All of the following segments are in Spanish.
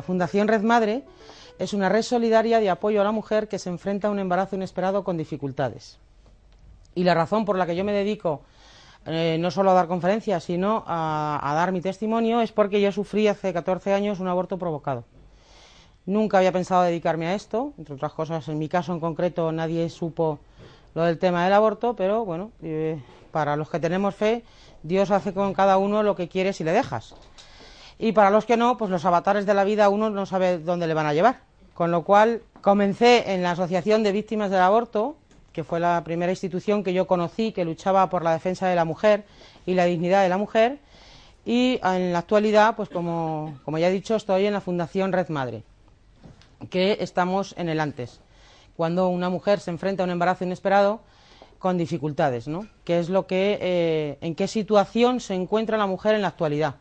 La Fundación Red Madre es una red solidaria de apoyo a la mujer que se enfrenta a un embarazo inesperado con dificultades. Y la razón por la que yo me dedico eh, no solo a dar conferencias, sino a, dar mi testimonio es porque yo sufrí hace 14 años un aborto provocado. Nunca había pensado dedicarme a esto, entre otras cosas, en mi caso en concreto nadie supo lo del tema del aborto, pero bueno, eh, para los que tenemos fe, Dios hace con cada uno lo que quiere si le dejas. Y para los que no, pues los avatares de la vida uno no sabe dónde le van a llevar. Con lo cual comencé en la Asociación de Víctimas del Aborto, que fue la primera institución que yo conocí que luchaba por la defensa de la mujer y la dignidad de la mujer. Y en la actualidad, pues como, como ya he dicho, estoy en la Fundación Red Madre, que estamos en el antes. Cuando una mujer se enfrenta a un embarazo inesperado, con dificultades, ¿no? ¿Qué es lo que, eh, en qué situación se encuentra la mujer en la actualidad?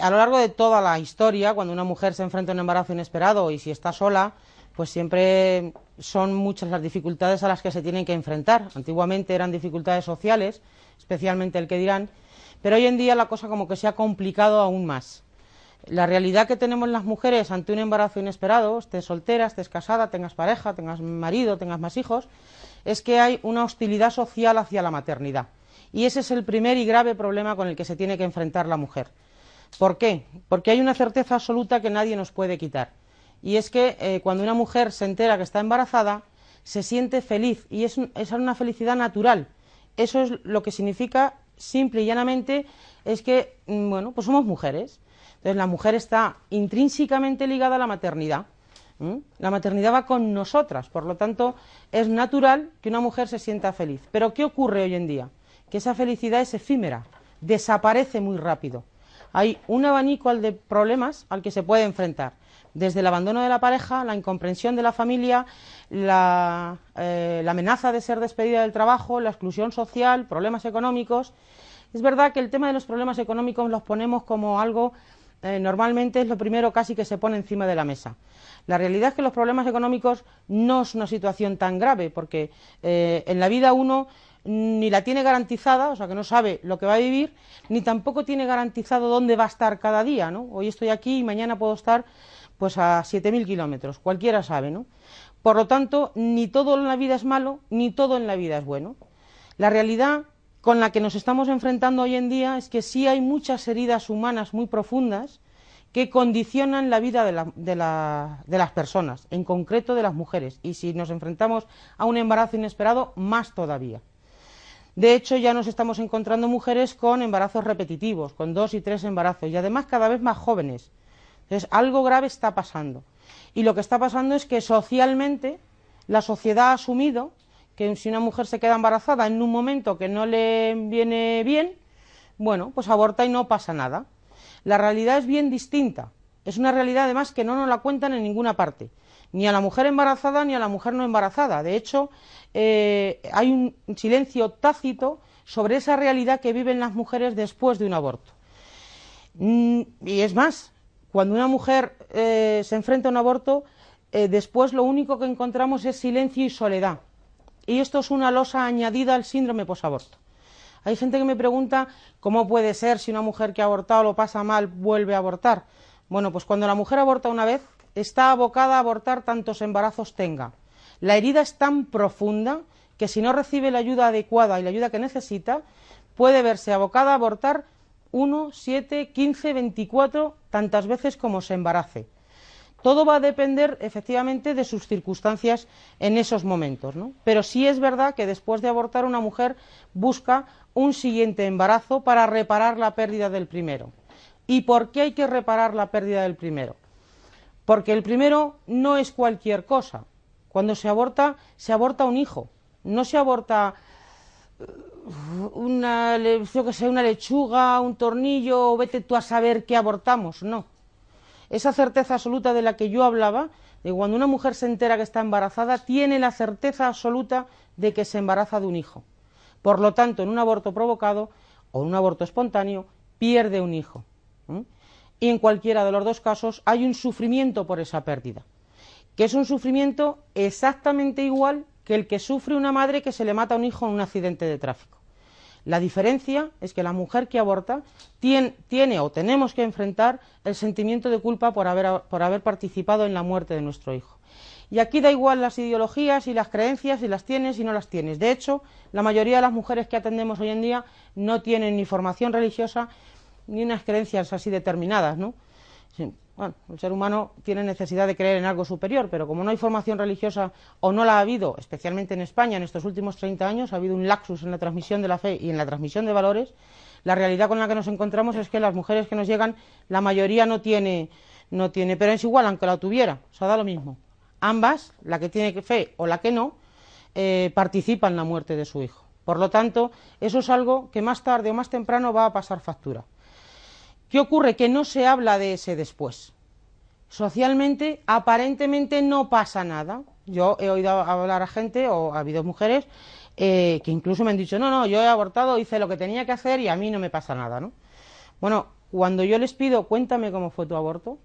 A lo largo de toda la historia, cuando una mujer se enfrenta a un embarazo inesperado y si está sola, pues siempre son muchas las dificultades a las que se tienen que enfrentar. Antiguamente eran dificultades sociales, especialmente el que dirán, pero hoy en día la cosa como que se ha complicado aún más. La realidad que tenemos las mujeres ante un embarazo inesperado, estés soltera, estés casada, tengas pareja, tengas marido, tengas más hijos, es que hay una hostilidad social hacia la maternidad. Y ese es el primer y grave problema con el que se tiene que enfrentar la mujer. ¿Por qué? Porque hay una certeza absoluta que nadie nos puede quitar. Y es que eh, cuando una mujer se entera que está embarazada, se siente feliz y es, es una felicidad natural. Eso es lo que significa, simple y llanamente, es que, mm, bueno, pues somos mujeres. Entonces la mujer está intrínsecamente ligada a la maternidad. La maternidad va con nosotras, por lo tanto es natural que una mujer se sienta feliz. Pero ¿qué ocurre hoy en día? Que esa felicidad es efímera, desaparece muy rápido. Hay un abanico de problemas al que se puede enfrentar, desde el abandono de la pareja, la incomprensión de la familia, la, eh, la amenaza de ser despedida del trabajo, la exclusión social, problemas económicos. Es verdad que el tema de los problemas económicos los ponemos como algo eh, normalmente es lo primero casi que se pone encima de la mesa. La realidad es que los problemas económicos no es una situación tan grave, porque eh, en la vida uno ni la tiene garantizada, o sea que no sabe lo que va a vivir, ni tampoco tiene garantizado dónde va a estar cada día, ¿no? Hoy estoy aquí y mañana puedo estar pues a 7.000 kilómetros, cualquiera sabe, ¿no? Por lo tanto, ni todo en la vida es malo, ni todo en la vida es bueno. La realidad con la que nos estamos enfrentando hoy en día es que sí hay muchas heridas humanas muy profundas que condicionan la vida de, las personas, en concreto de las mujeres, y si nos enfrentamos a un embarazo inesperado, más todavía. De hecho, ya nos estamos encontrando mujeres con embarazos repetitivos, con dos y tres embarazos, y además cada vez más jóvenes. Entonces, algo grave está pasando. Y lo que está pasando es que socialmente la sociedad ha asumido que si una mujer se queda embarazada en un momento que no le viene bien, bueno, pues aborta y no pasa nada. La realidad es bien distinta. Es una realidad además que no nos la cuentan en ninguna parte, ni a la mujer embarazada ni a la mujer no embarazada. De hecho, eh, hay un silencio tácito sobre esa realidad que viven las mujeres después de un aborto. Mm, y es más, cuando una mujer eh, se enfrenta a un aborto, eh, después lo único que encontramos es silencio y soledad. Y esto es una losa añadida al síndrome posaborto. Hay gente que me pregunta cómo puede ser si una mujer que ha abortado lo pasa mal vuelve a abortar. Bueno, pues cuando la mujer aborta una vez, está abocada a abortar tantos embarazos tenga. La herida es tan profunda que si no recibe la ayuda adecuada y la ayuda que necesita, puede verse abocada a abortar uno, siete, quince, veinticuatro, tantas veces como se embarace. Todo va a depender efectivamente de sus circunstancias en esos momentos, ¿no? Pero sí es verdad que después de abortar una mujer busca un siguiente embarazo para reparar la pérdida del primero. ¿Y por qué hay que reparar la pérdida del primero? Porque el primero no es cualquier cosa. Cuando se aborta, se aborta un hijo. No se aborta uh, una, yo que sé, una lechuga, un tornillo, vete tú a saber qué abortamos. No esa certeza absoluta de la que yo hablaba, de cuando una mujer se entera que está embarazada, tiene la certeza absoluta de que se embaraza de un hijo. Por lo tanto, en un aborto provocado o en un aborto espontáneo, pierde un hijo. Y en cualquiera de los dos casos hay un sufrimiento por esa pérdida, que es un sufrimiento exactamente igual que el que sufre una madre que se le mata a un hijo en un accidente de tráfico. La diferencia es que la mujer que aborta tiene, o tenemos que enfrentar el sentimiento de culpa por haber, por haber participado en la muerte de nuestro hijo. Y aquí da igual las ideologías y las creencias, si las tienes y no las tienes. De hecho, la mayoría de las mujeres que atendemos hoy en día no tienen ni formación religiosa ni unas creencias así determinadas, ¿no? bueno, el ser humano tiene necesidad de creer en algo superior, pero como no hay formación religiosa o no la ha habido, especialmente en España en estos últimos 30 años, ha habido un laxus en la transmisión de la fe y en la transmisión de valores, la realidad con la que nos encontramos es que las mujeres que nos llegan, la mayoría no tiene, no tiene, pero es igual, aunque la tuviera, o sea, da lo mismo. Ambas, la que tiene fe o la que no, eh, participan en la muerte de su hijo. Por lo tanto, eso es algo que más tarde o más temprano va a pasar factura. ¿Qué ocurre? Que no se habla de ese después. Socialmente, aparentemente no pasa nada. Yo he oído hablar a gente, o ha habido mujeres, eh, que incluso me han dicho, no, no, yo he abortado, hice lo que tenía que hacer y a mí no me pasa nada, ¿no? Bueno, cuando yo les pido, cuéntame cómo fue tu aborto,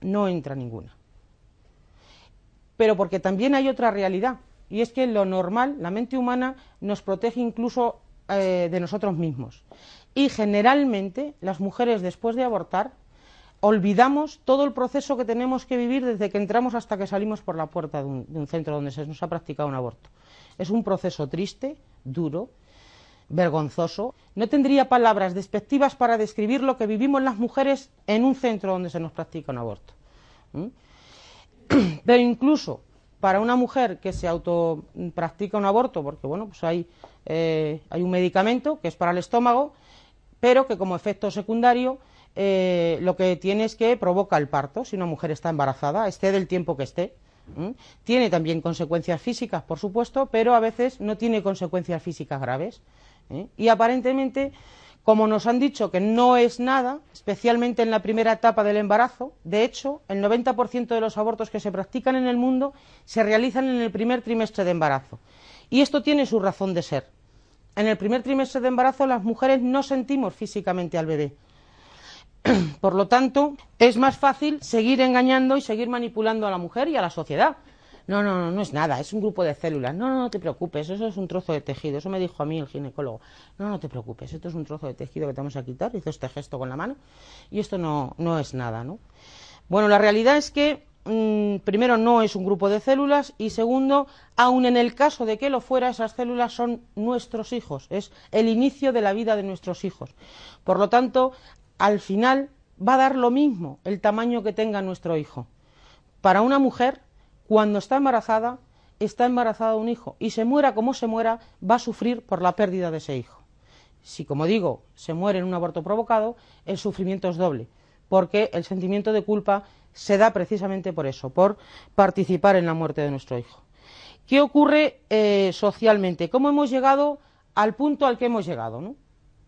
no entra ninguna. Pero porque también hay otra realidad, y es que lo normal, la mente humana, nos protege incluso eh, de nosotros mismos. Y generalmente las mujeres después de abortar olvidamos todo el proceso que tenemos que vivir desde que entramos hasta que salimos por la puerta de un, centro donde se nos ha practicado un aborto. Es un proceso triste, duro, vergonzoso. No tendría palabras despectivas para describir lo que vivimos las mujeres en un centro donde se nos practica un aborto. Pero incluso para una mujer que se auto practica un aborto, porque bueno, pues hay, eh, hay un medicamento que es para el estómago, pero que como efecto secundario eh, lo que tiene es que provoca el parto si una mujer está embarazada, esté del tiempo que esté. Tiene también consecuencias físicas, por supuesto, pero a veces no tiene consecuencias físicas graves. ¿eh? Y aparentemente, como nos han dicho que no es nada, especialmente en la primera etapa del embarazo, de hecho, el 90% de los abortos que se practican en el mundo se realizan en el primer trimestre de embarazo. Y esto tiene su razón de ser en el primer trimestre de embarazo las mujeres no sentimos físicamente al bebé. Por lo tanto, es más fácil seguir engañando y seguir manipulando a la mujer y a la sociedad. No, no, no, no es nada, es un grupo de células. No, no, no te preocupes, eso es un trozo de tejido. Eso me dijo a mí el ginecólogo. No, no te preocupes, esto es un trozo de tejido que te vamos a quitar. Hizo este gesto con la mano y esto no, no es nada, ¿no? Bueno, la realidad es que Mm, primero no es un grupo de células y segundo, aun en el caso de que lo fuera, esas células son nuestros hijos, es el inicio de la vida de nuestros hijos. Por lo tanto, al final va a dar lo mismo el tamaño que tenga nuestro hijo. Para una mujer, cuando está embarazada, está embarazada un hijo y se muera como se muera, va a sufrir por la pérdida de ese hijo. Si, como digo, se muere en un aborto provocado, el sufrimiento es doble, porque el sentimiento de culpa se da precisamente por eso, por participar en la muerte de nuestro hijo. ¿Qué ocurre eh, socialmente? ¿Cómo hemos llegado al punto al que hemos llegado? ¿no?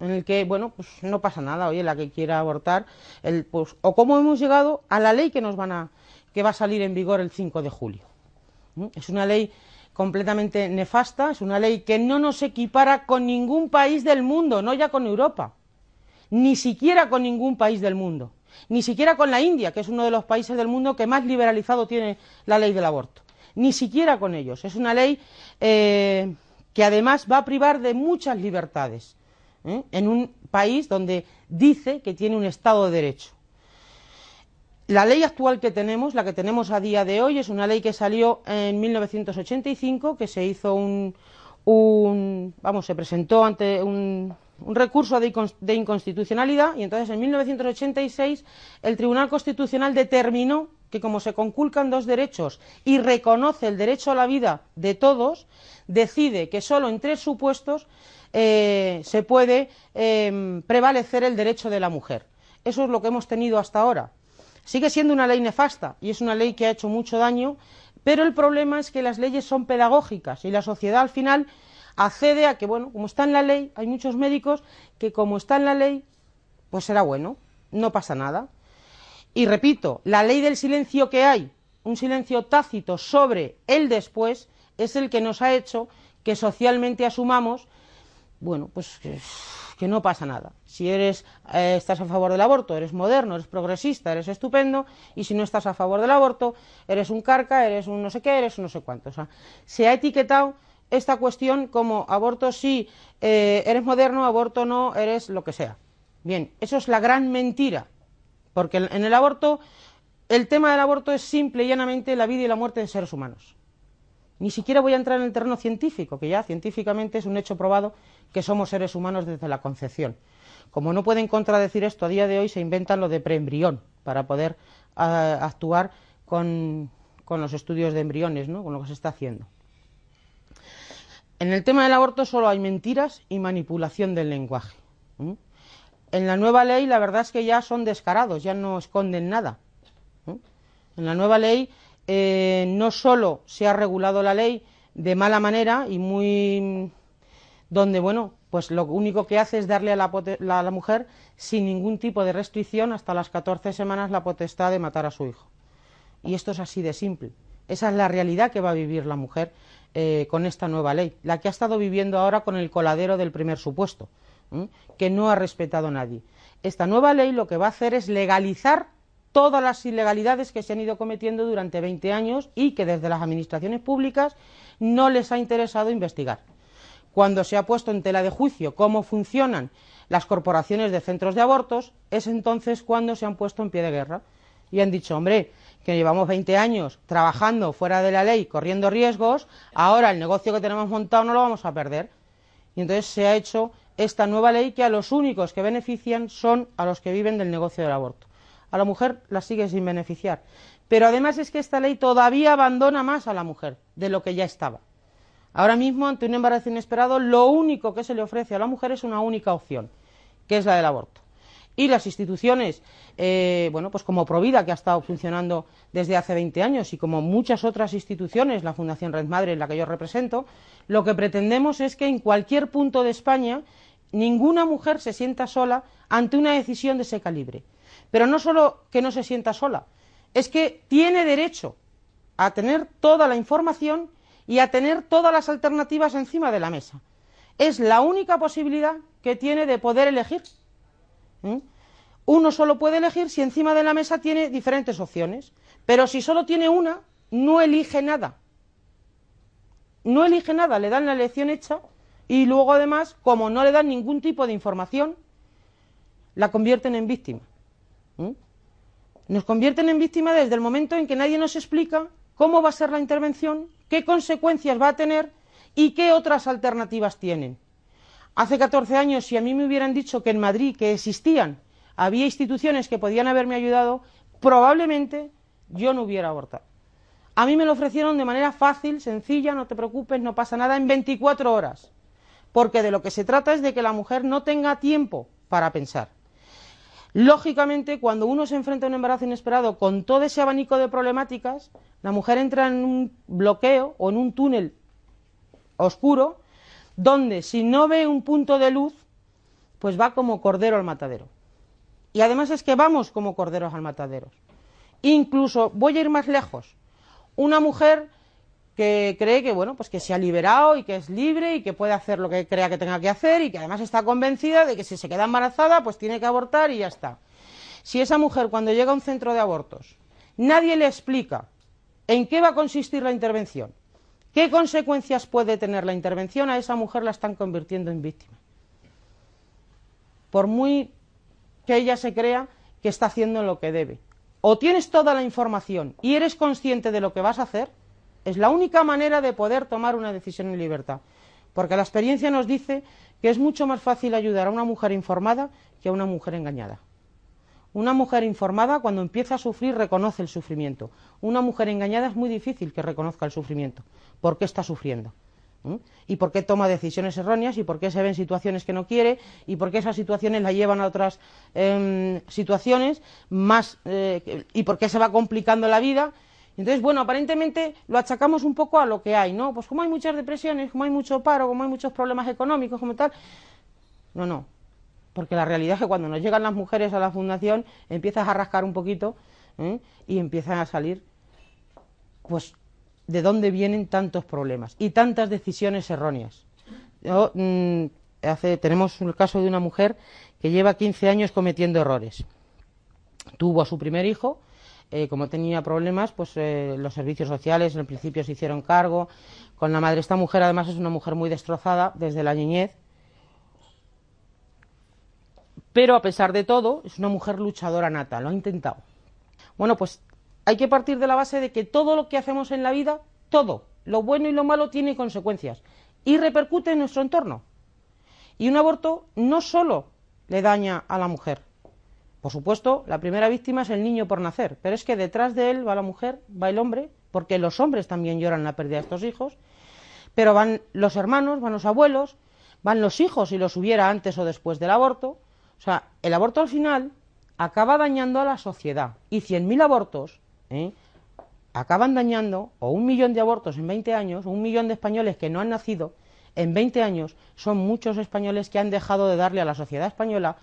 En el que, bueno, pues no pasa nada, oye, la que quiera abortar, el, pues, o cómo hemos llegado a la ley que nos van a, que va a salir en vigor el 5 de julio. Es una ley completamente nefasta, es una ley que no nos equipara con ningún país del mundo, no ya con Europa, ni siquiera con ningún país del mundo ni siquiera con la India, que es uno de los países del mundo que más liberalizado tiene la ley del aborto, ni siquiera con ellos. Es una ley eh, que además va a privar de muchas libertades ¿eh? en un país donde dice que tiene un Estado de Derecho. La ley actual que tenemos, la que tenemos a día de hoy, es una ley que salió en 1985, que se hizo un, un vamos, se presentó ante un, un recurso de inconstitucionalidad y entonces en 1986 el Tribunal Constitucional determinó que como se conculcan dos derechos y reconoce el derecho a la vida de todos, decide que solo en tres supuestos eh, se puede em, prevalecer el derecho de la mujer. Eso es lo que hemos tenido hasta ahora. Sigue siendo una ley nefasta y es una ley que ha hecho mucho daño, pero el problema es que las leyes son pedagógicas y la sociedad al final accede a que, bueno, como está en la ley, hay muchos médicos que como está en la ley, pues será bueno, no pasa nada. Y repito, la ley del silencio que hay, un silencio tácito sobre el después, es el que nos ha hecho que socialmente asumamos, bueno, pues que, no pasa nada. Si eres, eh, estás a favor del aborto, eres moderno, eres progresista, eres estupendo, y si no estás a favor del aborto, eres un carca, eres un no sé qué, eres un no sé cuánto. O sea, se ha etiquetado esta cuestión como aborto sí, eh, eres moderno, aborto no, eres lo que sea. Bien, eso es la gran mentira, porque en el aborto, el tema del aborto es simple y llanamente la vida y la muerte de seres humanos. Ni siquiera voy a entrar en el terreno científico, que ya científicamente es un hecho probado que somos seres humanos desde la concepción. Como no pueden contradecir esto a día de hoy, se inventan lo de preembrión para poder ah, actuar con, los estudios de embriones, ¿no? con lo que se está haciendo. En el tema del aborto solo hay mentiras y manipulación del lenguaje. En la nueva ley la verdad es que ya son descarados, ya no esconden nada. En la nueva ley eh, no solo se ha regulado la ley de mala manera y muy donde bueno pues lo único que hace es darle a la, mujer sin ningún tipo de restricción hasta las 14 semanas la potestad de matar a su hijo y esto es así de simple esa es la realidad que va a vivir la mujer eh, con esta nueva ley la que ha estado viviendo ahora con el coladero del primer supuesto que no ha respetado nadie esta nueva ley lo que va a hacer es legalizar todas las ilegalidades que se han ido cometiendo durante 20 años y que desde las administraciones públicas no les ha interesado investigar. Cuando se ha puesto en tela de juicio cómo funcionan las corporaciones de centros de abortos, es entonces cuando se han puesto en pie de guerra y han dicho, hombre, que llevamos 20 años trabajando fuera de la ley, corriendo riesgos, ahora el negocio que tenemos montado no lo vamos a perder. Y entonces se ha hecho esta nueva ley que a los únicos que benefician son a los que viven del negocio del aborto a la mujer la sigue sin beneficiar. Pero además es que esta ley todavía abandona más a la mujer de lo que ya estaba. Ahora mismo, ante un embarazo inesperado, lo único que se le ofrece a la mujer es una única opción, que es la del aborto. Y las instituciones, eh, bueno, pues como Provida, que ha estado funcionando desde hace 20 años, y como muchas otras instituciones, la Fundación Red Madre, en la que yo represento, lo que pretendemos es que en cualquier punto de España ninguna mujer se sienta sola ante una decisión de ese calibre. Pero no solo que no se sienta sola, es que tiene derecho a tener toda la información y a tener todas las alternativas encima de la mesa. Es la única posibilidad que tiene de poder elegir. Uno solo puede elegir si encima de la mesa tiene diferentes opciones, pero si solo tiene una, no elige nada. No elige nada, le dan la elección hecha y luego además, como no le dan ningún tipo de información, la convierten en víctima. Nos convierten en víctimas desde el momento en que nadie nos explica cómo va a ser la intervención, qué consecuencias va a tener y qué otras alternativas tienen. Hace 14 años, si a mí me hubieran dicho que en Madrid, que existían, había instituciones que podían haberme ayudado, probablemente yo no hubiera abortado. A mí me lo ofrecieron de manera fácil, sencilla, no te preocupes, no pasa nada, en 24 horas. Porque de lo que se trata es de que la mujer no tenga tiempo para pensar. Lógicamente, cuando uno se enfrenta a un embarazo inesperado con todo ese abanico de problemáticas, la mujer entra en un bloqueo o en un túnel oscuro, donde si no ve un punto de luz, pues va como cordero al matadero. Y además es que vamos como corderos al matadero. Incluso voy a ir más lejos. Una mujer que cree que bueno pues que se ha liberado y que es libre y que puede hacer lo que crea que tenga que hacer y que además está convencida de que si se queda embarazada pues tiene que abortar y ya está. Si esa mujer cuando llega a un centro de abortos nadie le explica en qué va a consistir la intervención, qué consecuencias puede tener la intervención, a esa mujer la están convirtiendo en víctima. Por muy que ella se crea que está haciendo lo que debe. O tienes toda la información y eres consciente de lo que vas a hacer, es la única manera de poder tomar una decisión en libertad. Porque la experiencia nos dice que es mucho más fácil ayudar a una mujer informada que a una mujer engañada. Una mujer informada cuando empieza a sufrir reconoce el sufrimiento. Una mujer engañada es muy difícil que reconozca el sufrimiento. ¿Por qué está sufriendo? ¿Mm? ¿Y por qué toma decisiones erróneas? ¿Y por qué se ven situaciones que no quiere? ¿Y por qué esas situaciones la llevan a otras em, situaciones más? Eh, ¿Y por qué se va complicando la vida? Entonces, bueno, aparentemente lo achacamos un poco a lo que hay, ¿no? Pues como hay muchas depresiones, como hay mucho paro, como hay muchos problemas económicos, como tal. No, no. Porque la realidad es que cuando nos llegan las mujeres a la fundación, empiezas a rascar un poquito ¿eh? y empiezan a salir, pues, de dónde vienen tantos problemas y tantas decisiones erróneas. Mm, tenemos el caso de una mujer que lleva 15 años cometiendo errores. Tuvo a su primer hijo, eh, como tenía problemas, pues eh, los servicios sociales en principio se hicieron cargo con la madre. Esta mujer además es una mujer muy destrozada desde la niñez, pero a pesar de todo es una mujer luchadora nata, lo ha intentado. Bueno, pues hay que partir de la base de que todo lo que hacemos en la vida, todo, lo bueno y lo malo tiene consecuencias y repercute en nuestro entorno. Y un aborto no solo le daña a la mujer, por supuesto, la primera víctima es el niño por nacer, pero es que detrás de él va la mujer, va el hombre, porque los hombres también lloran la pérdida de estos hijos, pero van los hermanos, van los abuelos, van los hijos si los hubiera antes o después del aborto. O sea, el aborto al final acaba dañando a la sociedad y 100.000 abortos ¿eh? acaban dañando, o un millón de abortos en 20 años, un millón de españoles que no han nacido en 20 años, son muchos españoles que han dejado de darle a la sociedad española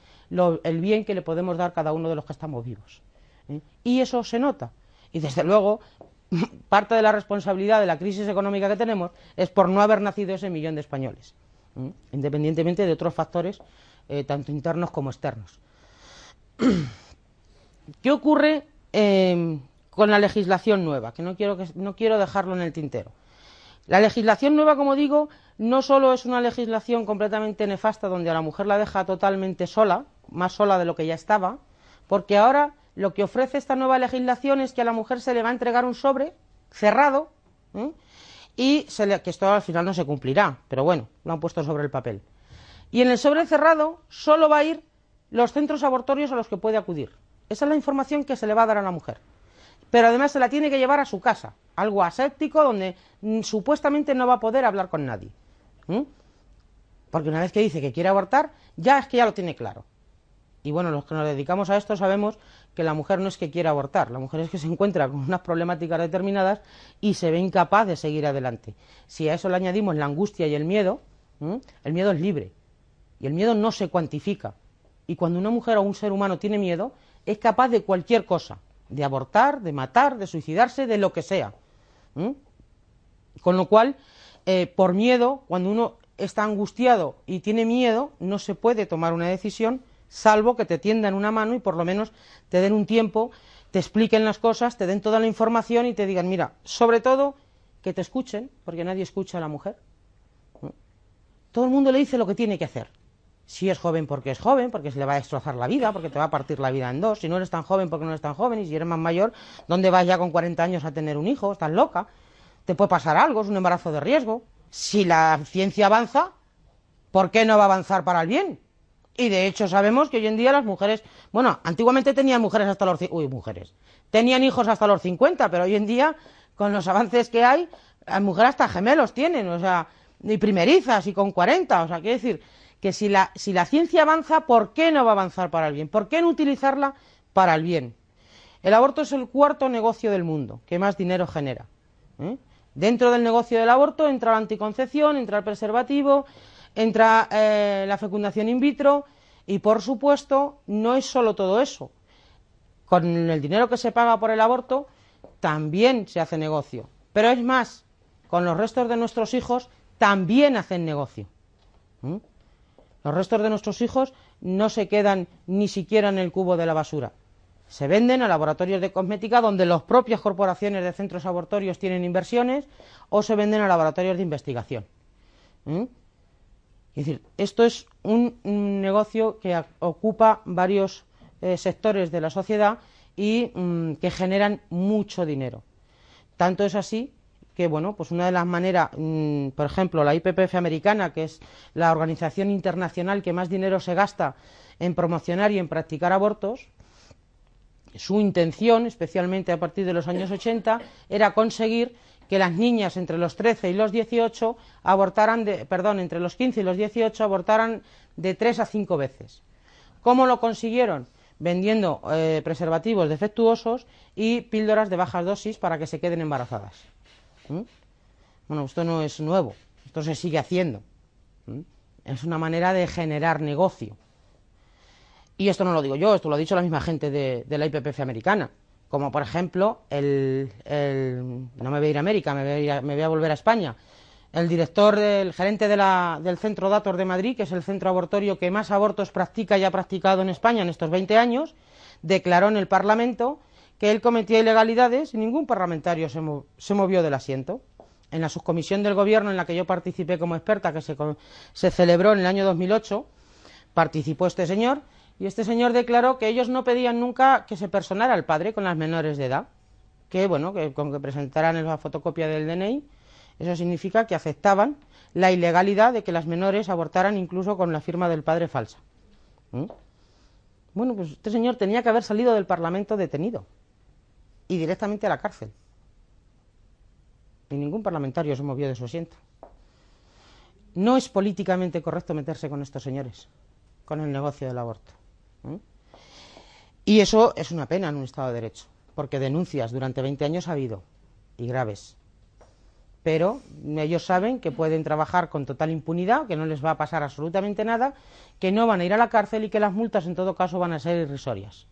el bien que le podemos dar cada uno de los que estamos vivos. ¿eh? Y eso se nota. Y desde luego, parte de la responsabilidad de la crisis económica que tenemos es por no haber nacido ese millón de españoles, ¿eh? independientemente de otros factores, eh, tanto internos como externos. ¿Qué ocurre con la legislación nueva? Que no quiero, que no quiero dejarlo en el tintero. La legislación nueva, como digo, no solo es una legislación completamente nefasta donde a la mujer la deja totalmente sola, más sola de lo que ya estaba, porque ahora lo que ofrece esta nueva legislación es que a la mujer se le va a entregar un sobre cerrado ¿eh? y que esto al final no se cumplirá, pero bueno, lo han puesto sobre el papel. Y en el sobre cerrado solo va a ir los centros abortorios a los que puede acudir. Esa es la información que se le va a dar a la mujer. Pero además se la tiene que llevar a su casa, algo aséptico donde mm, supuestamente no va a poder hablar con nadie. Porque una vez que dice que quiere abortar, ya es que ya lo tiene claro. Y bueno, los que nos dedicamos a esto sabemos que la mujer no es que quiera abortar, la mujer es que se encuentra con unas problemáticas determinadas y se ve incapaz de seguir adelante. Si a eso le añadimos la angustia y el miedo, el miedo es libre y el miedo no se cuantifica. Y cuando una mujer o un ser humano tiene miedo, es capaz de cualquier cosa, de abortar, de matar, de suicidarse, de lo que sea. Con lo cual, eh, por miedo, cuando uno está angustiado y tiene miedo, no se puede tomar una decisión salvo que te tiendan una mano y por lo menos te den un tiempo, te expliquen las cosas, te den toda la información y te digan, mira, sobre todo que te escuchen, porque nadie escucha a la mujer. Todo el mundo le dice lo que tiene que hacer. Si es joven porque es joven, porque se le va a destrozar la vida, porque te va a partir la vida en dos. Si no eres tan joven porque no eres tan joven y si eres más mayor, ¿dónde vas ya con 40 años a tener un hijo? Estás loca. Te puede pasar algo, es un embarazo de riesgo. Si la ciencia avanza, ¿por qué no va a avanzar para el bien? Y de hecho sabemos que hoy en día las mujeres, bueno, antiguamente tenían mujeres hasta los, uy, mujeres, tenían hijos hasta los 50, pero hoy en día, con los avances que hay, las mujeres hasta gemelos tienen, o sea, y primerizas y con 40, o sea, quiere decir que si la, ciencia avanza, ¿por qué no va a avanzar para el bien? ¿Por qué no utilizarla para el bien? El aborto es el cuarto negocio del mundo que más dinero genera. ¿eh? Dentro del negocio del aborto entra la anticoncepción, entra el preservativo, entra eh, la fecundación in vitro y, por supuesto, no es solo todo eso. Con el dinero que se paga por el aborto también se hace negocio. Pero es más, con los restos de nuestros hijos también hacen negocio. Los restos de nuestros hijos no se quedan ni siquiera en el cubo de la basura. Se venden a laboratorios de cosmética donde las propias corporaciones de centros abortorios tienen inversiones o se venden a laboratorios de investigación. ¿Mm? Es decir, esto es un, negocio que ocupa varios eh, sectores de la sociedad y mm, que generan mucho dinero. Tanto es así que, bueno, pues una de las maneras, mm, por ejemplo, la IPPF americana, que es la organización internacional que más dinero se gasta en promocionar y en practicar abortos, su intención, especialmente a partir de los años 80, era conseguir que las niñas entre los 13 y los 18 abortaran, de, perdón, entre los 15 y los 18 abortaran de 3 a 5 veces. ¿Cómo lo consiguieron? Vendiendo eh, preservativos defectuosos y píldoras de bajas dosis para que se queden embarazadas. ¿Mm? Bueno, esto no es nuevo, esto se sigue haciendo. ¿Mm? Es una manera de generar negocio. Y esto no lo digo yo, esto lo ha dicho la misma gente de, la IPPF americana como por ejemplo, el, no me voy a ir a América, me voy a, volver a España, el director, el gerente del Centro Datos de Madrid, que es el centro abortorio que más abortos practica y ha practicado en España en estos 20 años, declaró en el Parlamento que él cometía ilegalidades y ningún parlamentario se, se movió del asiento. En la subcomisión del Gobierno en la que yo participé como experta, que se, celebró en el año 2008, participó este señor y este señor declaró que ellos no pedían nunca que se personara al padre con las menores de edad, que bueno, que con que presentaran la fotocopia del DNI, eso significa que aceptaban la ilegalidad de que las menores abortaran incluso con la firma del padre falsa. Bueno, pues este señor tenía que haber salido del Parlamento detenido y directamente a la cárcel. Y ningún parlamentario se movió de su asiento. No es políticamente correcto meterse con estos señores, con el negocio del aborto. Y eso es una pena en un Estado de Derecho, porque denuncias durante 20 años ha habido, y graves. Pero ellos saben que pueden trabajar con total impunidad, que no les va a pasar absolutamente nada, que no van a ir a la cárcel y que las multas en todo caso van a ser irrisorias.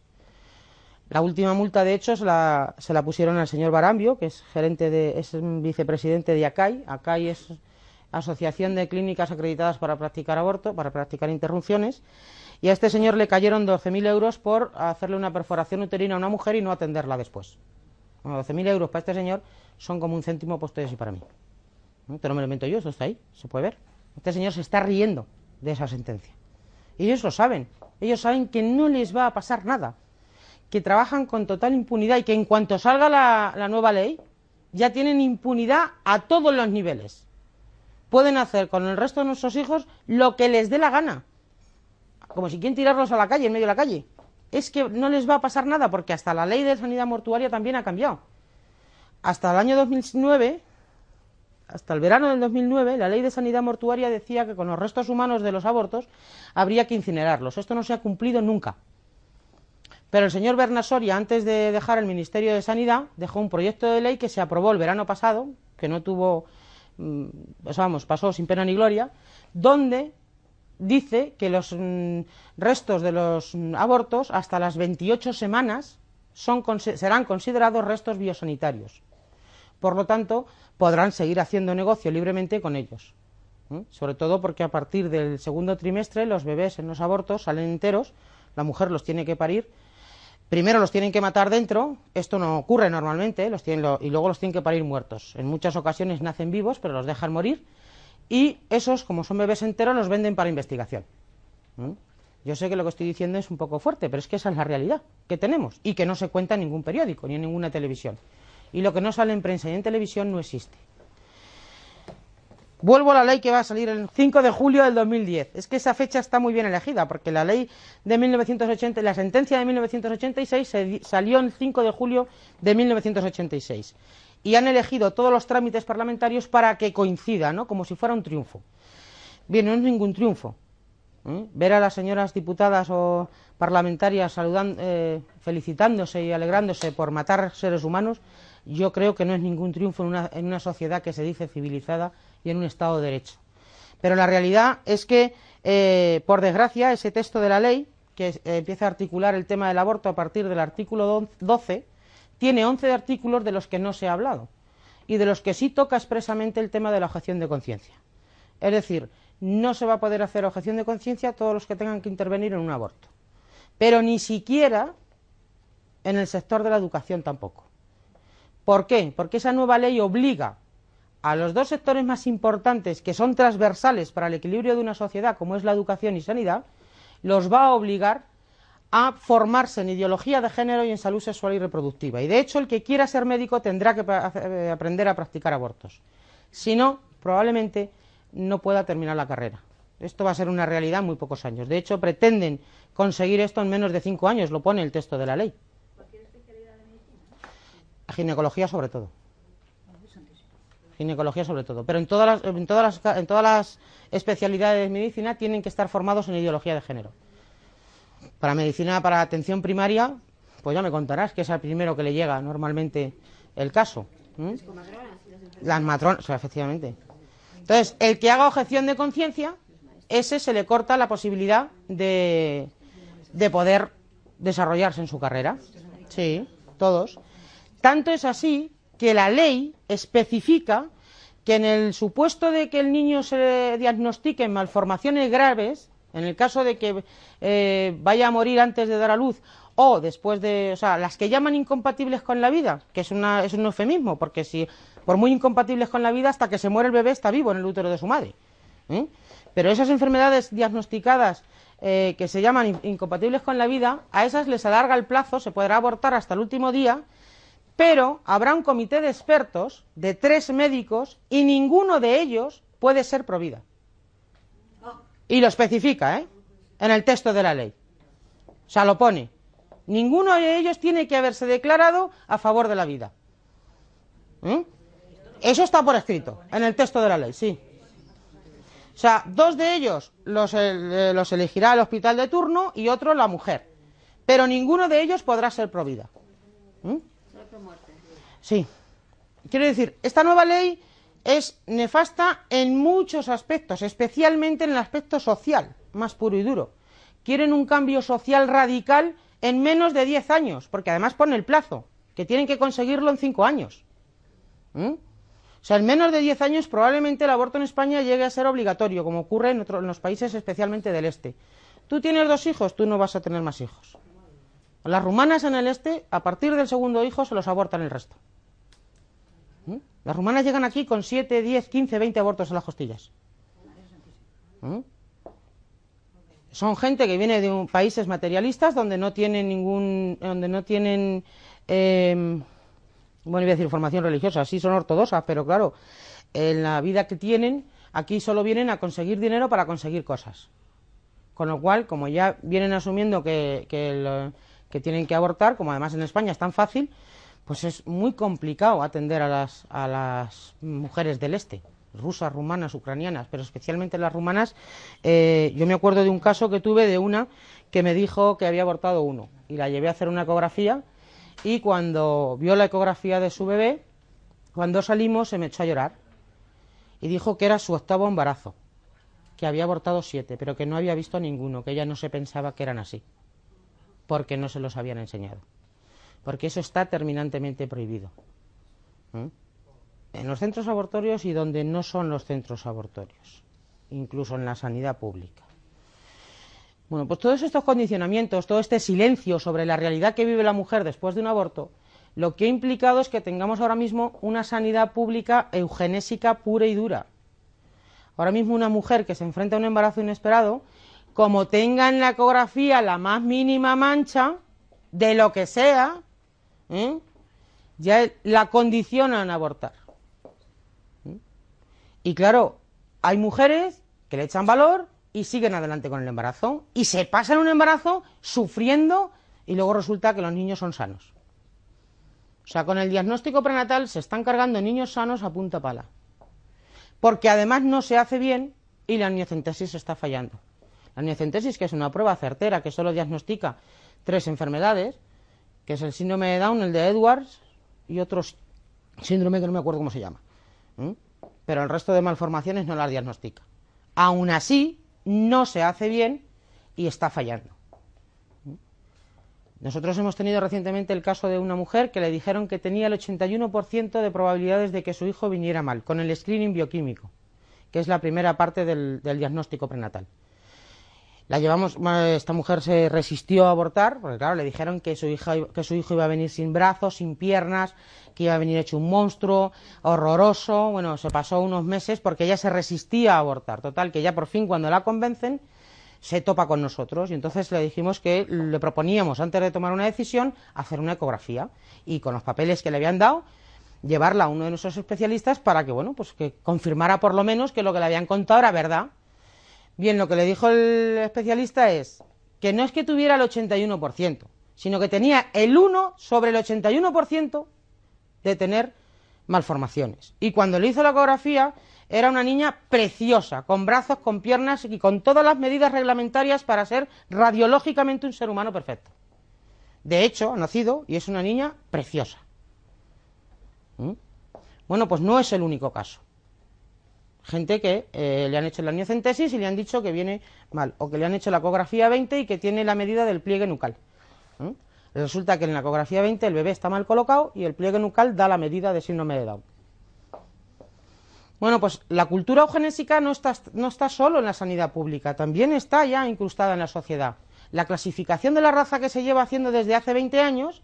La última multa, de hecho, se la, pusieron al señor Barambio, que es gerente de, es vicepresidente de ACAI. ACAI es Asociación de Clínicas Acreditadas para practicar aborto, para practicar interrupciones. Y a este señor le cayeron 12.000 euros por hacerle una perforación uterina a una mujer y no atenderla después. Bueno, 12.000 euros para este señor son como un céntimo puesto de sí para mí. Esto no me lo invento yo, esto está ahí, se puede ver. Este señor se está riendo de esa sentencia. Y ellos lo saben. Ellos saben que no les va a pasar nada que trabajan con total impunidad y que en cuanto salga la, nueva ley ya tienen impunidad a todos los niveles. Pueden hacer con el resto de nuestros hijos lo que les dé la gana. Como si quieren tirarlos a la calle, en medio de la calle. Es que no les va a pasar nada porque hasta la ley de sanidad mortuaria también ha cambiado. Hasta el año 2009, hasta el verano del 2009, la ley de sanidad mortuaria decía que con los restos humanos de los abortos habría que incinerarlos. Esto no se ha cumplido nunca. Pero el señor Bernasoria, antes de dejar el Ministerio de Sanidad, dejó un proyecto de ley que se aprobó el verano pasado, que no tuvo, pues vamos, pasó sin pena ni gloria, donde dice que los mm, restos de los mm, abortos hasta las 28 semanas son, serán considerados restos biosanitarios. Por lo tanto, podrán seguir haciendo negocio libremente con ellos. Sobre todo porque a partir del segundo trimestre los bebés en los abortos salen enteros, la mujer los tiene que parir Primero los tienen que matar dentro, esto no ocurre normalmente, los tienen y luego los tienen que parir muertos. En muchas ocasiones nacen vivos, pero los dejan morir, y esos, como son bebés enteros, los venden para investigación. ¿Mm? Yo sé que lo que estoy diciendo es un poco fuerte, pero es que esa es la realidad que tenemos y que no se cuenta en ningún periódico ni en ninguna televisión. Y lo que no sale en prensa y en televisión no existe. Vuelvo a la ley que va a salir el 5 de julio del 2010. Es que esa fecha está muy bien elegida, porque la ley de 1980, la sentencia de 1986 salió el 5 de julio de 1986. Y han elegido todos los trámites parlamentarios para que coincida, ¿no? Como si fuera un triunfo. Bien, no es ningún triunfo. ¿eh? Ver a las señoras diputadas o parlamentarias saludando, eh, felicitándose y alegrándose por matar seres humanos, yo creo que no es ningún triunfo en una sociedad que se dice civilizada y en un Estado de Derecho. Pero la realidad es que, eh, por desgracia, ese texto de la ley, que eh, empieza a articular el tema del aborto a partir del artículo 12, tiene 11 artículos de los que no se ha hablado y de los que sí toca expresamente el tema de la objeción de conciencia. Es decir, no se va a poder hacer objeción de conciencia a todos los que tengan que intervenir en un aborto. Pero ni siquiera en el sector de la educación tampoco. ¿Por qué? Porque esa nueva ley obliga a los dos sectores más importantes que son transversales para el equilibrio de una sociedad, como es la educación y sanidad, los va a obligar a formarse en ideología de género y en salud sexual y reproductiva. Y de hecho, el que quiera ser médico tendrá que eh, aprender a practicar abortos. Si no, probablemente no pueda terminar la carrera. Esto va a ser una realidad en muy pocos años. De hecho, pretenden conseguir esto en menos de cinco años, lo pone el texto de la ley. ¿Cualquier especialidad de medicina? Ginecología sobre todo ginecología sobre todo, pero en todas las, en todas las, en todas las especialidades de medicina tienen que estar formados en ideología de género. Para medicina, para atención primaria, pues ya me contarás que es el primero que le llega normalmente el caso. Las matronas, efectivamente. Entonces, el que haga objeción de conciencia, ese se le corta la posibilidad de, de poder desarrollarse en su carrera. Sí, todos. Tanto es así que la ley especifica que en el supuesto de que el niño se diagnostiquen malformaciones graves, En el caso de que eh, vaya a morir antes de dar a luz o después de, o sea, las que llaman incompatibles con la vida, que es, una, es un eufemismo, porque si, por muy incompatibles con la vida, hasta que se muere el bebé está vivo en el útero de su madre. ¿eh? Pero esas enfermedades diagnosticadas eh, que se llaman incompatibles con la vida, a esas les alarga el plazo, se podrá abortar hasta el último día, pero habrá un comité de expertos de tres médicos y ninguno de ellos puede ser provida. Y lo especifica, ¿eh? En el texto de la ley. O sea, lo pone. Ninguno de ellos tiene que haberse declarado a favor de la vida. ¿Eh? Eso está por escrito, en el texto de la ley, sí. O sea, dos de ellos los, eh, los elegirá el hospital de turno y otro la mujer. Pero ninguno de ellos podrá ser provida. ¿Mm? Sí. Quiero decir, esta nueva ley es nefasta en muchos aspectos, especialmente en el aspecto social, más puro y duro. Quieren un cambio social radical en menos de 10 años, porque además pone el plazo, que tienen que conseguirlo en 5 años. ¿Mm? O sea, en menos de 10 años probablemente el aborto en España llegue a ser obligatorio, como ocurre en, en los países especialmente del este. Tú tienes dos hijos, tú no vas a tener más hijos. Las rumanas en el este, a partir del segundo hijo, se los abortan el resto. ¿Mm? Las rumanas llegan aquí con 7, 10, 15, 20 abortos en las costillas. ¿Mm? Son gente que viene de países materialistas donde no tienen ningún, donde no tienen, eh, bueno, iba a decir formación religiosa, sí son ortodoxas, pero claro, en la vida que tienen, aquí solo vienen a conseguir dinero para conseguir cosas. Con lo cual, como ya vienen asumiendo que, que, que tienen que abortar, como además en España es tan fácil, pues es muy complicado atender a las, a las mujeres del este, rusas, rumanas, ucranianas, pero especialmente las rumanas. Eh, yo me acuerdo de un caso que tuve de una que me dijo que había abortado uno y la llevé a hacer una ecografía y cuando vio la ecografía de su bebé, cuando salimos se me echó a llorar y dijo que era su octavo embarazo, que había abortado siete, pero que no había visto ninguno, que ella no se pensaba que eran así, porque no se los habían enseñado porque eso está terminantemente prohibido. ¿Mm? En los centros abortorios y donde no son los centros abortorios, incluso en la sanidad pública. Bueno, pues todos estos condicionamientos, todo este silencio sobre la realidad que vive la mujer después de un aborto, lo que ha implicado es que tengamos ahora mismo una sanidad pública eugenésica pura y dura. Ahora mismo una mujer que se enfrenta a un embarazo inesperado, como tenga en la ecografía la más mínima mancha, de lo que sea, ¿eh? ya la condicionan a abortar. ¿eh? Y claro, hay mujeres que le echan valor y siguen adelante con el embarazo y se pasan un embarazo sufriendo y luego resulta que los niños son sanos. O sea, con el diagnóstico prenatal se están cargando niños sanos a punta pala. Porque además no se hace bien y la amniocentesis está fallando. La amniocentesis, que es una prueba certera que solo diagnostica tres enfermedades, que es el síndrome de Down, el de Edwards y otro síndrome que no me acuerdo cómo se llama. Pero el resto de malformaciones no las diagnostica. Aún así, no se hace bien y está fallando. Nosotros hemos tenido recientemente el caso de una mujer que le dijeron que tenía el 81% de probabilidades de que su hijo viniera mal, con el screening bioquímico, que es la primera parte del diagnóstico prenatal. La llevamos, esta mujer se resistió a abortar, porque claro, le dijeron que su, hija, que su hijo iba a venir sin brazos, sin piernas, que iba a venir hecho un monstruo, horroroso. Bueno, se pasó unos meses porque ella se resistía a abortar. Total, que ya por fin cuando la convencen, se topa con nosotros. Y entonces le dijimos que le proponíamos, antes de tomar una decisión, hacer una ecografía. Y con los papeles que le habían dado, llevarla a uno de nuestros especialistas para que, bueno, pues que confirmara por lo menos que lo que le habían contado era verdad Bien, lo que le dijo el especialista es que no es que tuviera el 81%, sino que tenía el 1 sobre el 81% de tener malformaciones. Y cuando le hizo la ecografía, era una niña preciosa, con brazos, con piernas y con todas las medidas reglamentarias para ser radiológicamente un ser humano perfecto. De hecho, ha nacido y es una niña preciosa. ¿Mm? Bueno, pues no es el único caso gente que eh, le han hecho la amniocentesis y le han dicho que viene mal, o que le han hecho la ecografía 20 y que tiene la medida del pliegue nucal. Resulta que en la ecografía 20 el bebé está mal colocado y el pliegue nucal da la medida de síndrome de Down. Bueno, pues la cultura eugenésica no está, no está solo en la sanidad pública, también está ya incrustada en la sociedad. La clasificación de la raza que se lleva haciendo desde hace 20 años,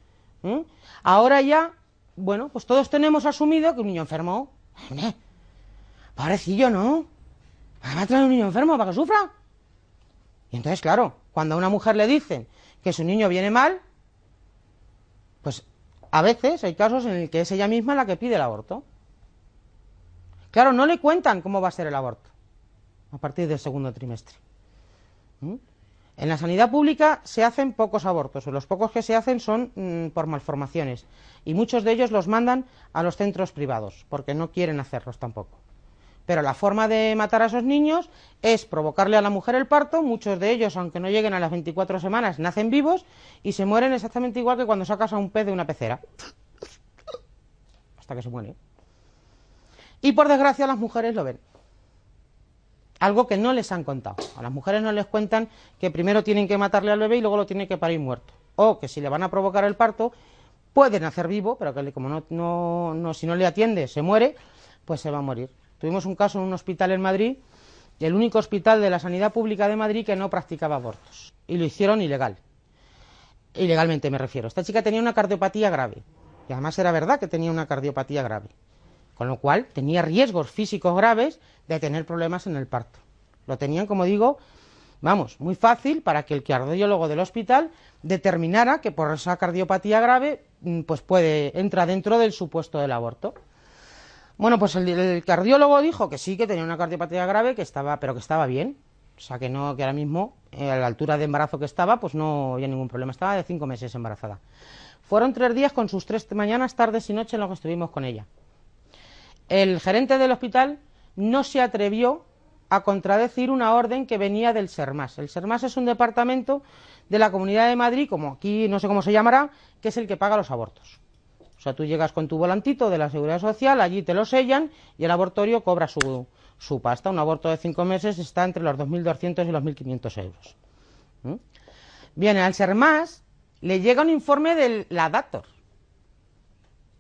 ahora ya, bueno, pues todos tenemos asumido que un niño enfermo, pobrecillo, ¿no? Va a traer un niño enfermo para que sufra. Y entonces, claro, cuando a una mujer le dicen que su niño viene mal, pues a veces hay casos en los que es ella misma la que pide el aborto. Claro, no le cuentan cómo va a ser el aborto a partir del segundo trimestre. En la sanidad pública se hacen pocos abortos, los pocos que se hacen son mm, por malformaciones, y muchos de ellos los mandan a los centros privados, porque no quieren hacerlos tampoco. Pero la forma de matar a esos niños es provocarle a la mujer el parto, muchos de ellos, aunque no lleguen a las 24 semanas, nacen vivos y se mueren exactamente igual que cuando sacas a un pez de una pecera. Hasta que se muere. Y por desgracia las mujeres lo ven. Algo que no les han contado. A las mujeres no les cuentan que primero tienen que matarle al bebé y luego lo tienen que parir muerto. O que si le van a provocar el parto, pueden hacer vivo, pero que como no, no, si no le atiende se muere, pues se va a morir. Tuvimos un caso en un hospital en Madrid, el único hospital de la sanidad pública de Madrid que no practicaba abortos. Y lo hicieron ilegal. Ilegalmente me refiero. Esta chica tenía una cardiopatía grave. Y además era verdad que tenía una cardiopatía grave con lo cual tenía riesgos físicos graves de tener problemas en el parto. Lo tenían, como digo, vamos, muy fácil para que el cardiólogo del hospital determinara que por esa cardiopatía grave mm, pues puede entra dentro del supuesto del aborto. Bueno, pues el, cardiólogo dijo que sí, que tenía una cardiopatía grave, que estaba, pero que estaba bien. O sea, que no, que ahora mismo, eh, a la altura de embarazo que estaba, pues no había ningún problema. Estaba de cinco meses embarazada. Fueron tres días con sus tres mañanas, tardes y noches en los que estuvimos con ella el gerente del hospital no se atrevió a contradecir una orden que venía del SERMAS. El SERMAS es un departamento de la Comunidad de Madrid, como aquí no sé cómo se llamará, que es el que paga los abortos. O sea, tú llegas con tu volantito de la Seguridad Social, allí te lo sellan y el abortorio cobra su, su pasta. Un aborto de cinco meses está entre los 2.200 y los 1.500 euros. ¿Mm? Bien, al SERMAS le llega un informe del la DATOR,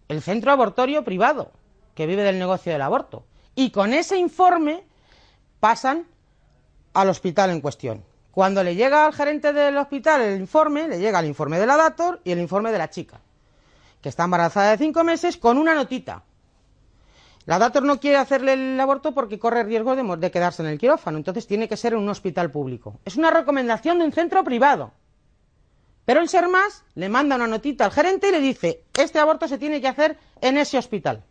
el centro abortorio privado, que vive del negocio del aborto. Y con ese informe pasan al hospital en cuestión. Cuando le llega al gerente del hospital el informe, le llega el informe de la Dator y el informe de la chica, que está embarazada de cinco meses, con una notita. La Dator no quiere hacerle el aborto porque corre riesgo de, quedarse en el quirófano, entonces tiene que ser en un hospital público. Es una recomendación de un centro privado. Pero el ser más le manda una notita al gerente y le dice, este aborto se tiene que hacer en ese hospital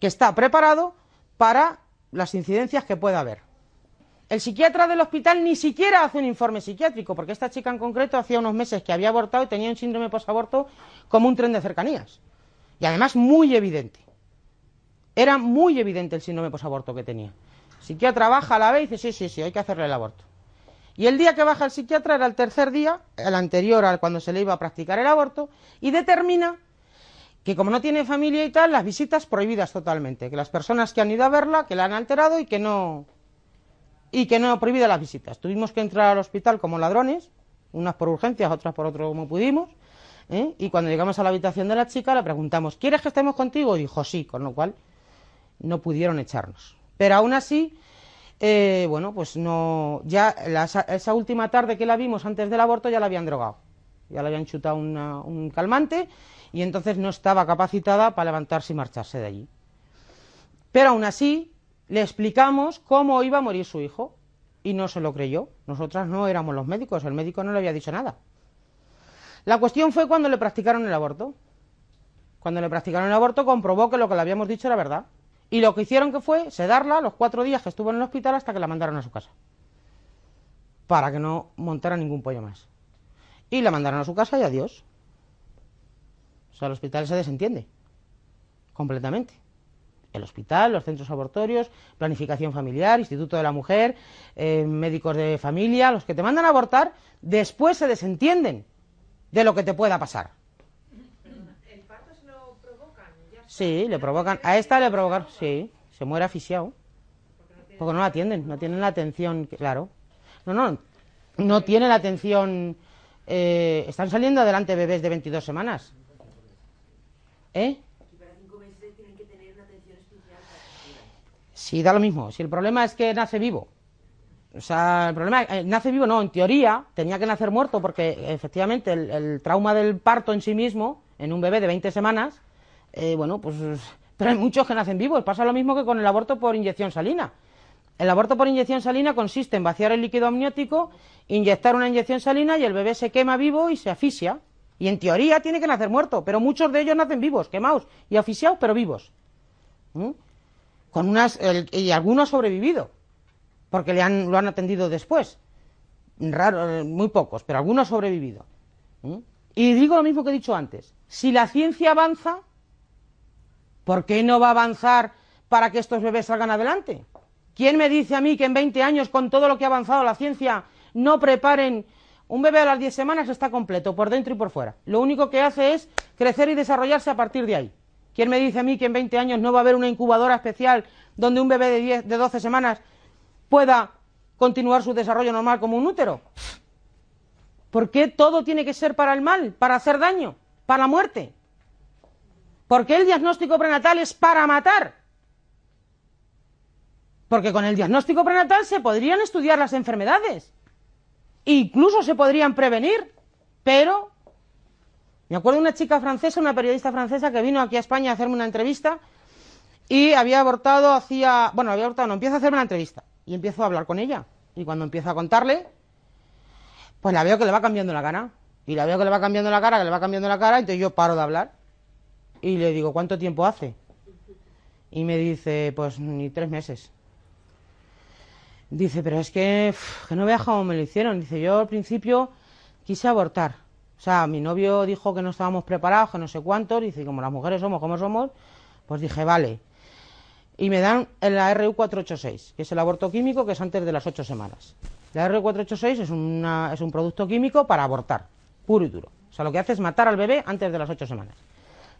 que está preparado para las incidencias que pueda haber. El psiquiatra del hospital ni siquiera hace un informe psiquiátrico, porque esta chica en concreto hacía unos meses que había abortado y tenía un síndrome posaborto como un tren de cercanías. Y además muy evidente. Era muy evidente el síndrome posaborto que tenía. El psiquiatra baja a la vez y dice, sí, sí, sí, hay que hacerle el aborto. Y el día que baja el psiquiatra era el tercer día, el anterior al cuando se le iba a practicar el aborto, y determina que como no tiene familia y tal, las visitas prohibidas totalmente, que las personas que han ido a verla, que la han alterado y que no y que no prohibido las visitas. Tuvimos que entrar al hospital como ladrones, unas por urgencias, otras por otro como pudimos, ¿eh? y cuando llegamos a la habitación de la chica le preguntamos, ¿quieres que estemos contigo? Y dijo sí, con lo cual no pudieron echarnos. Pero aún así, eh, bueno, pues no, ya esa última tarde que la vimos antes del aborto ya la habían drogado, ya le habían chutado un calmante y entonces no estaba capacitada para levantarse y marcharse de allí. Pero aún así le explicamos cómo iba a morir su hijo y no se lo creyó. Nosotras no éramos los médicos, el médico no le había dicho nada. La cuestión fue cuando le practicaron el aborto. Cuando le practicaron el aborto comprobó que lo que le habíamos dicho era verdad. Y lo que hicieron que fue sedarla los cuatro días que estuvo en el hospital hasta que la mandaron a su casa. Para que no montara ningún pollo más. Y la mandaron a su casa y adiós. O sea, el hospital se desentiende completamente. El hospital, los centros abortorios, planificación familiar, Instituto de la Mujer, eh, médicos de familia, los que te mandan a abortar, después se desentienden de lo que te pueda pasar. ¿El parto se lo provocan? Sí, le provocan. A esta le provocan, sí, se muere asfixiado. Porque no la atienden, no tienen la atención, claro. No, no, no tiene la atención. Eh, están saliendo adelante bebés de 22 semanas. ¿Eh? Si da lo mismo. Si el problema es que nace vivo. O sea, el problema es, nace vivo, no, en teoría tenía que nacer muerto porque efectivamente el, trauma del parto en sí mismo, en un bebé de 20 semanas, eh, bueno, pues, pero hay muchos que nacen vivos. Pasa lo mismo que con el aborto por inyección salina. El aborto por inyección salina consiste en vaciar el líquido amniótico, inyectar una inyección salina y el bebé se quema vivo y se asfixia. Y en teoría tiene que nacer muerto, pero muchos de ellos nacen vivos, quemados y asfixiados, pero vivos. ¿Mm? Con unas, y algunos sobrevivido porque le han, lo han atendido después. Raro, eh, muy pocos, pero algunos han sobrevivido. ¿Mm? Y digo lo mismo que he dicho antes. Si la ciencia avanza, ¿por qué no va a avanzar para que estos bebés salgan adelante? ¿Quién me dice a mí que en 20 años, con todo lo que ha avanzado la ciencia, no preparen un bebé a las 10 semanas está completo, por dentro y por fuera. Lo único que hace es crecer y desarrollarse a partir de ahí. ¿Quién me dice a mí que en 20 años no va a haber una incubadora especial donde un bebé de, 10, de 12 semanas pueda continuar su desarrollo normal como un útero. ¿Por qué todo tiene que ser para el mal, para hacer daño, para la muerte? ¿Por qué el diagnóstico prenatal es para matar? Porque con el diagnóstico prenatal se podrían estudiar las enfermedades. Incluso se podrían prevenir. Pero me acuerdo una chica francesa, una periodista francesa que vino aquí a España a hacerme una entrevista y había abortado hacía, bueno, había abortado, no, empieza a hacerme una entrevista y empiezo a hablar con ella. Y cuando empiezo a contarle, pues la veo que le va cambiando la cara. Y la veo que le va cambiando la cara, que le va cambiando la cara, entonces yo paro de hablar. Y le digo, ¿cuánto tiempo hace? Y me dice, pues ni tres meses. Dice, pero es que, que no veas cómo me lo hicieron. Dice, yo al principio quise abortar. O sea, mi novio dijo que no estábamos preparados, que no sé cuántos. Dice, como las mujeres somos como somos, pues dije, vale y me dan la RU486, que es el aborto químico que es antes de las ocho semanas. La RU486 es, es un producto químico para abortar, puro y duro. O sea, lo que hace es matar al bebé antes de las ocho semanas.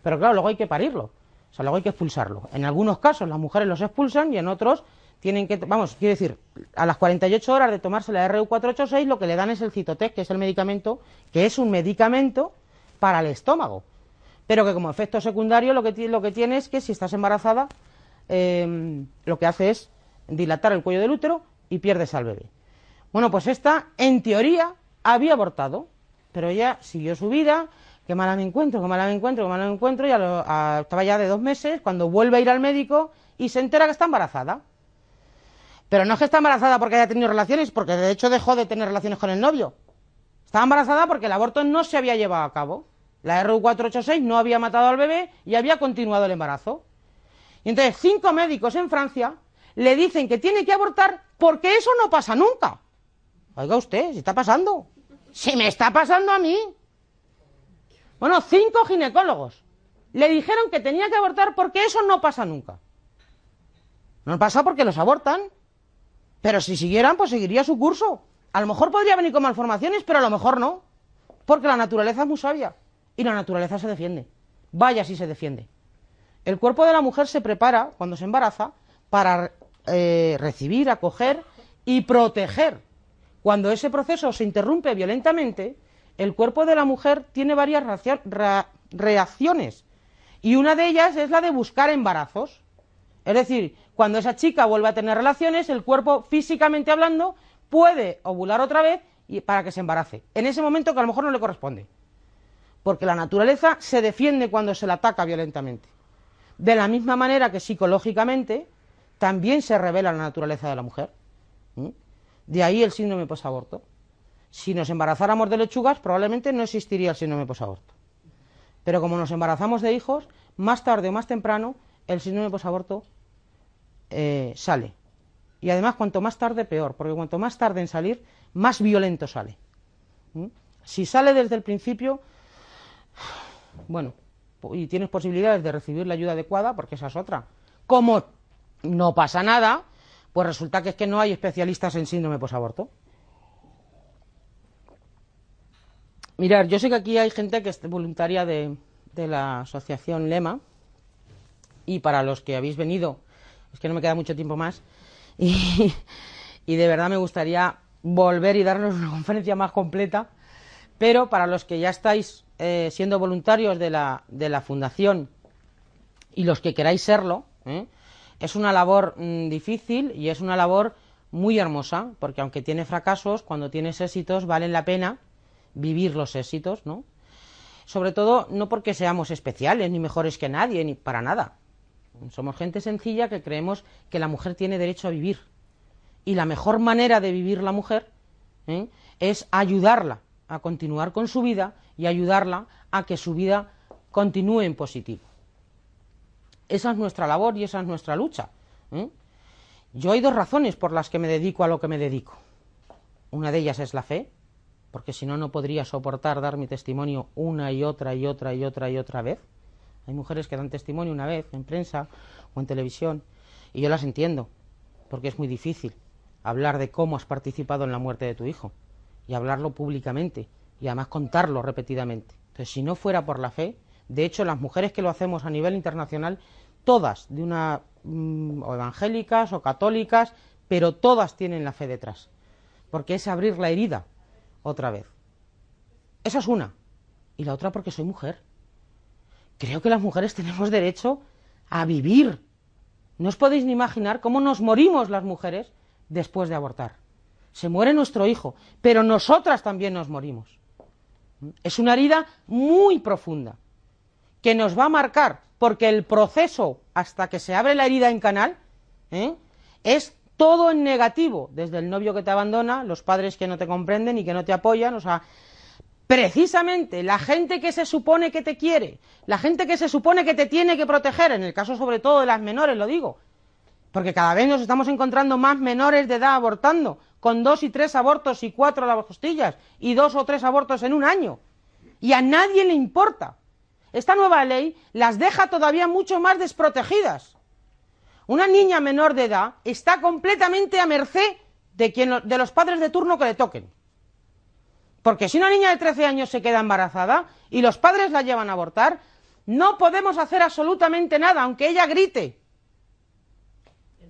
Pero claro, luego hay que parirlo. O sea, luego hay que expulsarlo. En algunos casos las mujeres los expulsan y en otros tienen que, vamos, quiero decir, a las 48 horas de tomarse la RU486 lo que le dan es el Citotec, que es el medicamento, que es un medicamento para el estómago. Pero que como efecto secundario lo que, lo que tiene es que si estás embarazada Em, lo que hace es dilatar el cuello del útero y pierdes al bebé. Bueno, pues esta, en teoría, había abortado, pero ella siguió su vida, qué mala me encuentro, qué mala me encuentro, qué mala me encuentro, ya estaba ya de dos meses, cuando vuelve a ir al médico y se entera que está embarazada. Pero no es que está embarazada porque haya tenido relaciones, porque de hecho dejó de tener relaciones con el novio. Estaba embarazada porque el aborto no se había llevado a cabo. La RU486 no había matado al bebé y había continuado el embarazo. Y entonces cinco médicos en Francia le dicen que tiene que abortar porque eso no pasa nunca. Oiga usted, si está pasando. Si me está pasando a mí. Bueno, cinco ginecólogos le dijeron que tenía que abortar porque eso no pasa nunca. No pasa porque los abortan. Pero si siguieran, pues seguiría su curso. A lo mejor podría venir con malformaciones, pero a lo mejor no. Porque la naturaleza es muy sabia. Y la naturaleza se defiende. Vaya si se defiende. El cuerpo de la mujer se prepara, cuando se embaraza, para eh, recibir, acoger y proteger. Cuando ese proceso se interrumpe violentamente, el cuerpo de la mujer tiene varias reacciones. Y una de ellas es la de buscar embarazos. Es decir, cuando esa chica vuelve a tener relaciones, el cuerpo, físicamente hablando, puede ovular otra vez y, para que se embarace. En ese momento que a lo mejor no le corresponde. Porque la naturaleza se defiende cuando se la ataca violentamente. De la misma manera que psicológicamente también se revela la naturaleza de la mujer. De ahí el síndrome posaborto. Si nos embarazáramos de lechugas, probablemente no existiría el síndrome posaborto. Pero como nos embarazamos de hijos, más tarde o más temprano, el síndrome posaborto eh, sale. Y además, cuanto más tarde, peor, porque cuanto más tarde en salir, más violento sale. Si sale desde el principio, bueno, y tienes posibilidades de recibir la ayuda adecuada, porque esa es otra. Como no pasa nada, pues resulta que es que no hay especialistas en síndrome posaborto. Mirar, yo sé que aquí hay gente que es voluntaria de, la asociación Lema, y para los que habéis venido, es que no me queda mucho tiempo más, y, de verdad me gustaría volver y darnos una conferencia más completa, pero para los que ya estáis eh, siendo voluntarios de la, de la fundación y los que queráis serlo, ¿eh? Es una labor mm, difícil y es una labor muy hermosa, porque aunque tiene fracasos, cuando tienes éxitos valen la pena vivir los éxitos, ¿no? Sobre todo no porque seamos especiales ni mejores que nadie, ni para nada. Somos gente sencilla que creemos que la mujer tiene derecho a vivir. Y la mejor manera de vivir la mujer ¿eh? es ayudarla a continuar con su vida y ayudarla a que su vida continúe en positivo. Esa es nuestra labor y esa es nuestra lucha. ¿eh? Yo hay dos razones por las que me dedico a lo que me dedico. Una de ellas es la fe, porque si no, no podría soportar dar mi testimonio una y otra y otra y otra y otra vez. Hay mujeres que dan testimonio una vez en prensa o en televisión y yo las entiendo, porque es muy difícil hablar de cómo has participado en la muerte de tu hijo y hablarlo públicamente y además contarlo repetidamente. Entonces, si no fuera por la fe, de hecho, las mujeres que lo hacemos a nivel internacional, todas de una mm, o evangélicas o católicas, pero todas tienen la fe detrás, porque es abrir la herida otra vez. Esa es una. Y la otra porque soy mujer. Creo que las mujeres tenemos derecho a vivir. No os podéis ni imaginar cómo nos morimos las mujeres después de abortar. Se muere nuestro hijo, pero nosotras también nos morimos. Es una herida muy profunda que nos va a marcar, porque el proceso hasta que se abre la herida en canal ¿eh? es todo en negativo, desde el novio que te abandona, los padres que no te comprenden y que no te apoyan, o sea, precisamente la gente que se supone que te quiere, la gente que se supone que te tiene que proteger, en el caso sobre todo de las menores, lo digo, porque cada vez nos estamos encontrando más menores de edad abortando, con dos y tres abortos y cuatro a las costillas, y dos o tres abortos en un año. Y a nadie le importa. Esta nueva ley las deja todavía mucho más desprotegidas. Una niña menor de edad está completamente a merced de, quien, de los padres de turno que le toquen. Porque si una niña de 13 años se queda embarazada y los padres la llevan a abortar, no podemos hacer absolutamente nada, aunque ella grite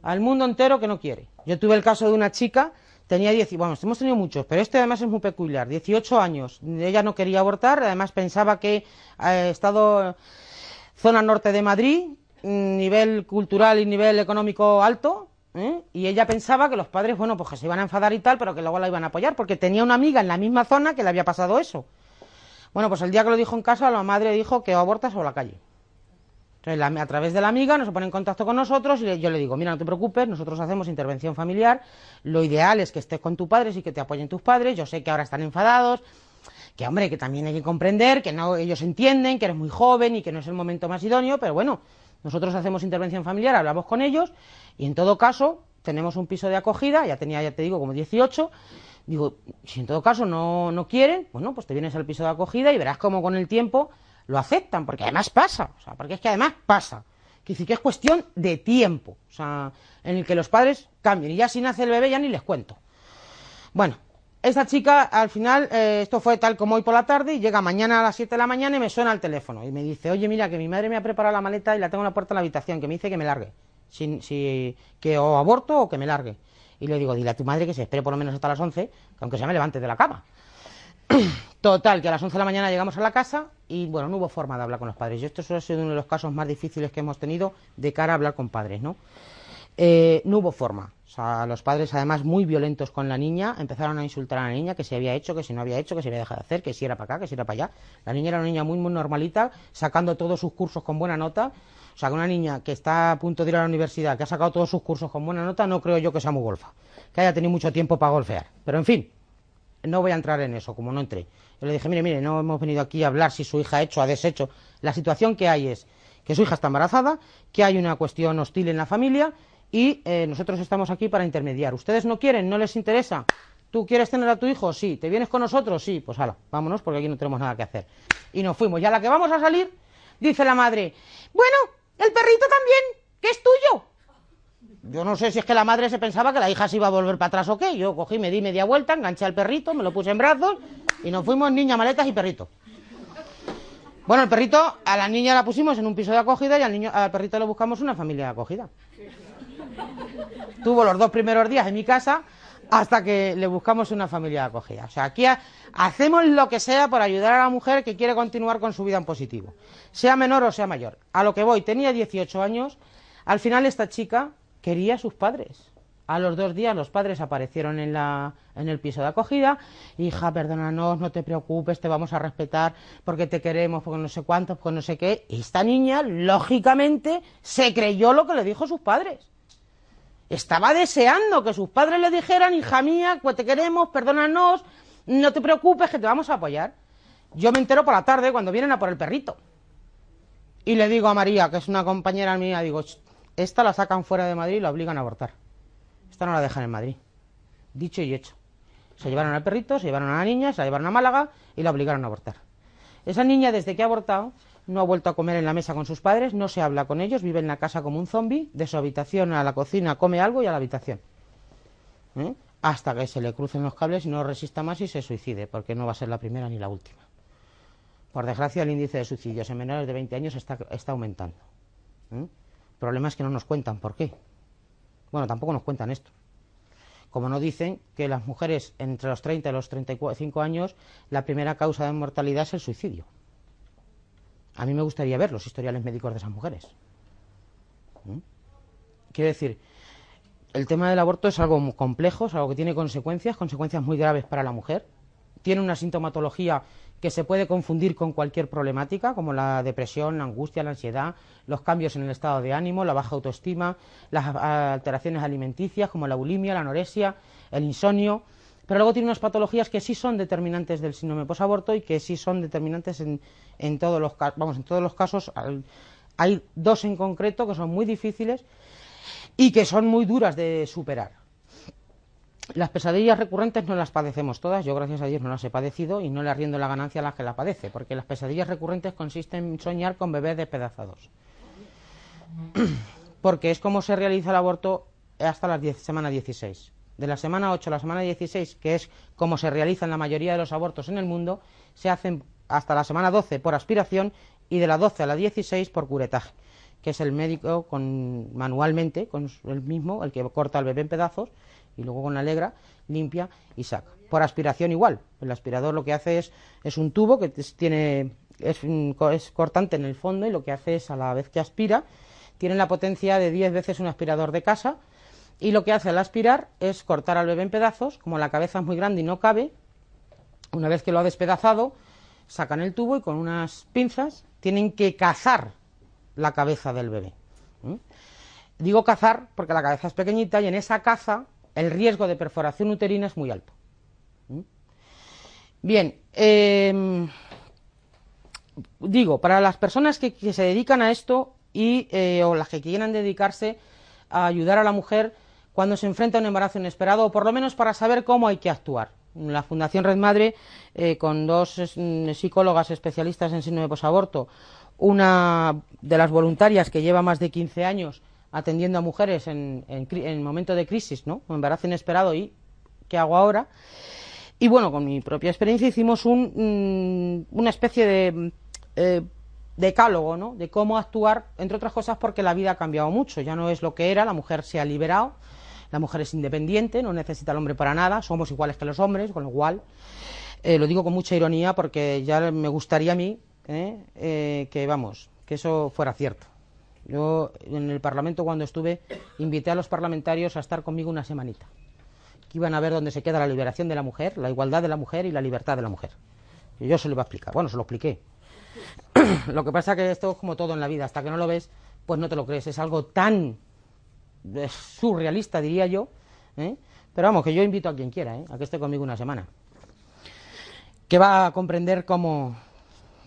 al mundo entero que no quiere. Yo tuve el caso de una chica, tenía 10, bueno, hemos tenido muchos, pero este además es muy peculiar, 18 años, ella no quería abortar, además pensaba que ha eh, estado zona norte de Madrid, nivel cultural y nivel económico alto, ¿eh? y ella pensaba que los padres, bueno, pues que se iban a enfadar y tal, pero que luego la iban a apoyar, porque tenía una amiga en la misma zona que le había pasado eso. Bueno, pues el día que lo dijo en casa, la madre dijo que abortas o la calle. Entonces, a través de la amiga nos pone en contacto con nosotros y yo le digo, mira, no te preocupes, nosotros hacemos intervención familiar, lo ideal es que estés con tus padres y que te apoyen tus padres, yo sé que ahora están enfadados, que hombre, que también hay que comprender, que no ellos entienden, que eres muy joven y que no es el momento más idóneo, pero bueno, nosotros hacemos intervención familiar, hablamos con ellos y en todo caso tenemos un piso de acogida, ya tenía, ya te digo, como 18, digo, si en todo caso no, no quieren, bueno, pues te vienes al piso de acogida y verás cómo con el tiempo lo aceptan, porque además pasa, o sea, porque es que además pasa. Que es cuestión de tiempo, o sea, en el que los padres cambien. Y ya si nace el bebé ya ni les cuento. Bueno, esta chica al final, eh, esto fue tal como hoy por la tarde, y llega mañana a las 7 de la mañana y me suena el teléfono. Y me dice, oye, mira, que mi madre me ha preparado la maleta y la tengo en la puerta de la habitación, que me dice que me largue. Si, que o aborto o que me largue. Y le digo, dile a tu madre que se espere por lo menos hasta las 11, que aunque sea me levante de la cama. Total, que a las 11 de la mañana llegamos a la casa y bueno, no hubo forma de hablar con los padres. Y esto ha sido uno de los casos más difíciles que hemos tenido de cara a hablar con padres, ¿no? Eh, no hubo forma. O sea, los padres, además, muy violentos con la niña, empezaron a insultar a la niña, que se había hecho, que si no había hecho, que se había dejado de hacer, que si era para acá, que si era para allá. La niña era una niña muy, muy normalita, sacando todos sus cursos con buena nota. O sea, que una niña que está a punto de ir a la universidad, que ha sacado todos sus cursos con buena nota, no creo yo que sea muy golfa. Que haya tenido mucho tiempo para golfear. Pero en fin, no voy a entrar en eso, como no entré. Yo le dije, mire, mire, no hemos venido aquí a hablar si su hija ha hecho o ha deshecho. La situación que hay es que su hija está embarazada, que hay una cuestión hostil en la familia y eh, nosotros estamos aquí para intermediar. ¿Ustedes no quieren? ¿No les interesa? ¿Tú quieres tener a tu hijo? Sí. ¿Te vienes con nosotros? Sí. Pues hala, vámonos porque aquí no tenemos nada que hacer. Y nos fuimos. Ya la que vamos a salir, dice la madre, bueno, el perrito también, que es tuyo. Yo no sé si es que la madre se pensaba que la hija se iba a volver para atrás o qué. Yo cogí, me di media vuelta, enganché al perrito, me lo puse en brazos y nos fuimos niña, maletas y perrito. Bueno, el perrito, a la niña la pusimos en un piso de acogida y al, niño, al perrito le buscamos una familia de acogida. Tuvo los dos primeros días en mi casa hasta que le buscamos una familia de acogida. O sea, aquí hacemos lo que sea por ayudar a la mujer que quiere continuar con su vida en positivo. Sea menor o sea mayor. A lo que voy, tenía 18 años Al final esta chica quería a sus padres. A los dos días los padres aparecieron en, la, en el piso de acogida. Hija, perdónanos, no te preocupes, te vamos a respetar porque te queremos, porque no sé cuántos, porque no sé qué. esta niña, lógicamente, se creyó lo que le dijo sus padres. Estaba deseando que sus padres le dijeran, hija mía, pues te queremos, perdónanos, no te preocupes, que te vamos a apoyar. Yo me entero por la tarde cuando vienen a por el perrito. Y le digo a María, que es una compañera mía, digo, esta la sacan fuera de Madrid y la obligan a abortar. Esta no la dejan en Madrid. Dicho y hecho. Se llevaron al perrito, se llevaron a la niña, se la llevaron a Málaga y la obligaron a abortar. Esa niña, desde que ha abortado, no ha vuelto a comer en la mesa con sus padres, no se habla con ellos, vive en la casa como un zombi, de su habitación a la cocina come algo y a la habitación. ¿Eh? Hasta que se le crucen los cables y no resista más y se suicide, porque no va a ser la primera ni la última. Por desgracia, el índice de suicidios en menores de 20 años está, aumentando. ¿eh? El problema es que no nos cuentan por qué. Bueno, tampoco nos cuentan esto. Como no dicen que las mujeres entre los 30 y los 35 años, la primera causa de mortalidad es el suicidio. A mí me gustaría ver los historiales médicos de esas mujeres. ¿Mm? Quiero decir, el tema del aborto es algo complejo, es algo que tiene consecuencias, consecuencias muy graves para la mujer. Tiene una sintomatología que se puede confundir con cualquier problemática, como la depresión, la angustia, la ansiedad, los cambios en el estado de ánimo, la baja autoestima, las alteraciones alimenticias, como la bulimia, la anorexia, el insomnio. Pero luego tiene unas patologías que sí son determinantes del síndrome posaborto y que sí son determinantes en, todos los vamos, en todos los casos. Hay dos en concreto que son muy difíciles y que son muy duras de superar. Las pesadillas recurrentes no las padecemos todas, yo gracias a Dios no las he padecido y no le arriendo la ganancia a las que la padece, porque las pesadillas recurrentes consisten en soñar con bebés despedazados. porque es como se realiza el aborto hasta la semana 16. De la semana 8 a la semana 16, que es como se realizan la mayoría de los abortos en el mundo, se hacen hasta la semana 12 por aspiración y de la 12 a la 16 por curetaje, que es el médico con, manualmente, con el mismo, el que corta el bebé en pedazos y luego con la alegra limpia y saca. Por aspiración igual. El aspirador lo que hace es, es un tubo que tiene es, es, cortante en el fondo y lo que hace es a la vez que aspira tiene la potencia de 10 veces un aspirador de casa y lo que hace al aspirar es cortar al bebé en pedazos, como la cabeza es muy grande y no cabe, una vez que lo ha despedazado, sacan el tubo y con unas pinzas tienen que cazar la cabeza del bebé. Digo cazar porque la cabeza es pequeñita y en esa caza el riesgo de perforación uterina es muy alto. Bien, em, digo, para las personas que, se dedican a esto y, eh, o las que quieran dedicarse a ayudar a la mujer cuando se enfrenta a un embarazo inesperado, o por lo menos para saber cómo hay que actuar. La Fundación Red Madre, eh, con dos mm, psicólogas especialistas en síndrome posaborto, una de las voluntarias que lleva más de 15 años atendiendo a mujeres en, en, momento de crisis, ¿no? Un embarazo inesperado y ¿qué hago ahora? Y bueno, con mi propia experiencia hicimos un, mm, una especie de eh, decálogo, ¿no? De cómo actuar, entre otras cosas porque la vida ha cambiado mucho, ya no es lo que era, la mujer se ha liberado, la mujer es independiente, no necesita al hombre para nada, somos iguales que los hombres, con lo cual, eh, lo digo con mucha ironía porque ya me gustaría a mí ¿eh? que, vamos, que eso fuera cierto. Yo en el Parlamento cuando estuve invité a los parlamentarios a estar conmigo una semanita, que iban a ver dónde se queda la liberación de la mujer, la igualdad de la mujer y la libertad de la mujer. Y yo se lo iba a explicar. Bueno, se lo expliqué. lo que pasa que esto es como todo en la vida, hasta que no lo ves, pues no te lo crees. Es algo tan eh, surrealista, diría yo. ¿eh? Pero vamos, que yo invito a quien quiera, ¿eh? a que esté conmigo una semana. Que va a comprender cómo,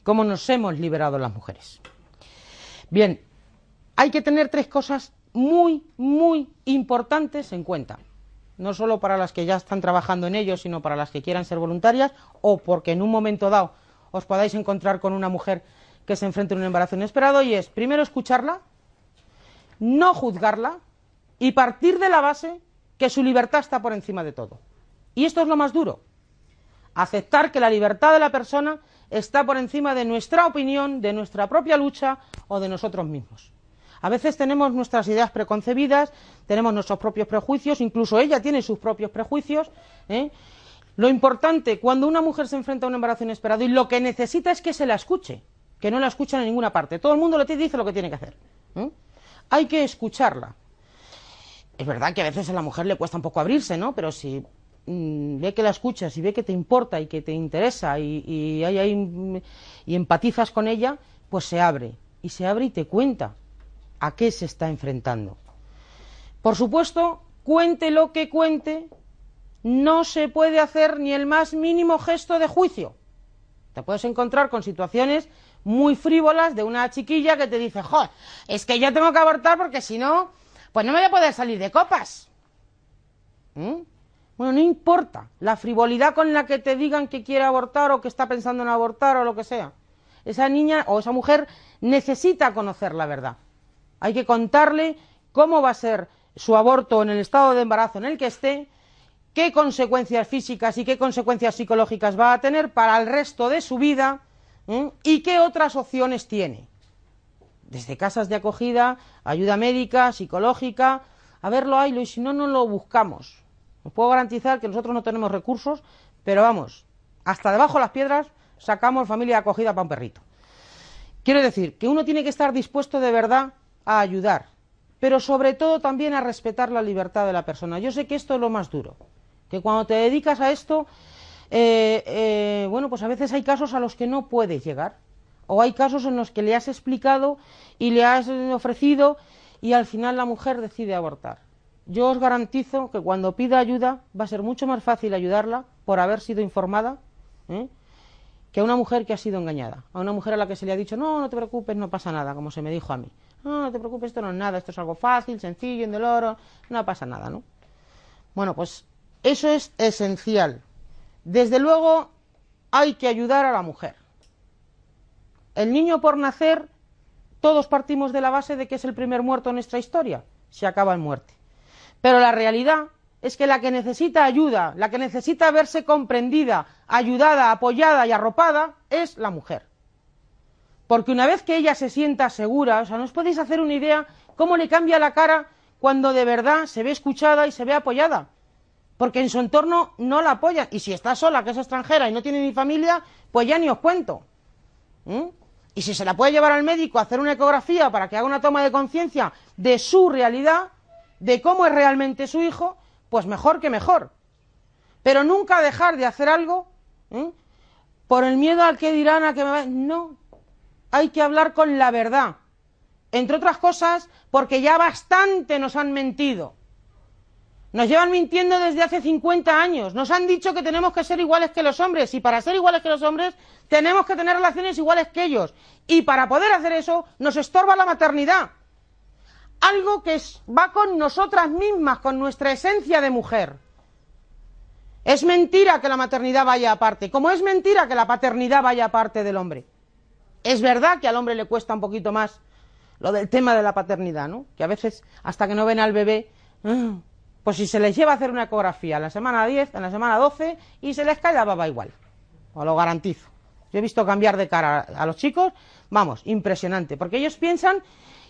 cómo nos hemos liberado las mujeres. Bien, hay que tener tres cosas muy, muy importantes en cuenta. No solo para las que ya están trabajando en ello, sino para las que quieran ser voluntarias o porque en un momento dado os podáis encontrar con una mujer que se enfrente a un embarazo inesperado y es primero escucharla, no juzgarla y partir de la base que su libertad está por encima de todo. Y esto es lo más duro. Aceptar que la libertad de la persona está por encima de nuestra opinión, de nuestra propia lucha o de nosotros mismos. A veces tenemos nuestras ideas preconcebidas, tenemos nuestros propios prejuicios, incluso ella tiene sus propios prejuicios. ¿eh? Lo importante, cuando una mujer se enfrenta a un embarazo inesperado y lo que necesita es que se la escuche, que no la escuchan en ninguna parte. Todo el mundo le dice lo que tiene que hacer. hay que escucharla. Es verdad que a veces a la mujer le cuesta un poco abrirse, ¿no? Pero si mm, ve que la escuchas y ve que te importa y que te interesa y, hay, y empatizas con ella, pues se abre. Y se abre y te cuenta a qué se está enfrentando. Por supuesto, cuente lo que cuente, no se puede hacer ni el más mínimo gesto de juicio. Te puedes encontrar con situaciones muy frívolas de una chiquilla que te dice, joder, es que yo tengo que abortar porque si no, pues no me voy a poder salir de copas. ¿Mm? Bueno, no importa la frivolidad con la que te digan que quiere abortar o que está pensando en abortar o lo que sea. Esa niña o esa mujer necesita conocer la verdad. Hay que contarle cómo va a ser su aborto en el estado de embarazo en el que esté, qué consecuencias físicas y qué consecuencias psicológicas va a tener para el resto de su vida y qué otras opciones tiene. Desde casas de acogida, ayuda médica, psicológica, a verlo hay, y si no, no lo buscamos. Os puedo garantizar que nosotros no tenemos recursos, pero vamos, hasta debajo de las piedras sacamos familia acogida para un perrito. Quiero decir que uno tiene que estar dispuesto de verdad a ayudar, pero sobre todo también a respetar la libertad de la persona. Yo sé que esto es lo más duro, que cuando te dedicas a esto, eh, eh, bueno, pues a veces hay casos a los que no puedes llegar, o hay casos en los que le has explicado y le has ofrecido y al final la mujer decide abortar. Yo os garantizo que cuando pida ayuda va a ser mucho más fácil ayudarla por haber sido informada ¿eh? que a una mujer que ha sido engañada, a una mujer a la que se le ha dicho, no, no te preocupes, no pasa nada, como se me dijo a mí. No, no te preocupes, esto no es nada, esto es algo fácil, sencillo, indoloro, no pasa nada, ¿no? Bueno, pues eso es esencial. Desde luego hay que ayudar a la mujer. El niño por nacer, todos partimos de la base de que es el primer muerto en nuestra historia, se acaba en muerte. Pero la realidad es que la que necesita ayuda, la que necesita verse comprendida, ayudada, apoyada y arropada, es la mujer. Porque una vez que ella se sienta segura, o sea, no os podéis hacer una idea cómo le cambia la cara cuando de verdad se ve escuchada y se ve apoyada. Porque en su entorno no la apoyan. Y si está sola, que es extranjera y no tiene ni familia, pues ya ni os cuento. ¿Mm? Y si se la puede llevar al médico a hacer una ecografía para que haga una toma de conciencia de su realidad, de cómo es realmente su hijo, pues mejor que mejor. Pero nunca dejar de hacer algo ¿eh? por el miedo al que dirán, a que me No, hay que hablar con la verdad. Entre otras cosas, porque ya bastante nos han mentido. Nos llevan mintiendo desde hace 50 años. Nos han dicho que tenemos que ser iguales que los hombres y para ser iguales que los hombres tenemos que tener relaciones iguales que ellos. Y para poder hacer eso nos estorba la maternidad algo que va con nosotras mismas, con nuestra esencia de mujer. Es mentira que la maternidad vaya aparte, como es mentira que la paternidad vaya aparte del hombre. Es verdad que al hombre le cuesta un poquito más lo del tema de la paternidad, ¿no? Que a veces, hasta que no ven al bebé, ah, pues si se les lleva a hacer una ecografía en la semana 10, en la semana 12, y se les cae la baba igual. Os lo garantizo. Yo he visto cambiar de cara a los chicos, vamos, impresionante, porque ellos piensan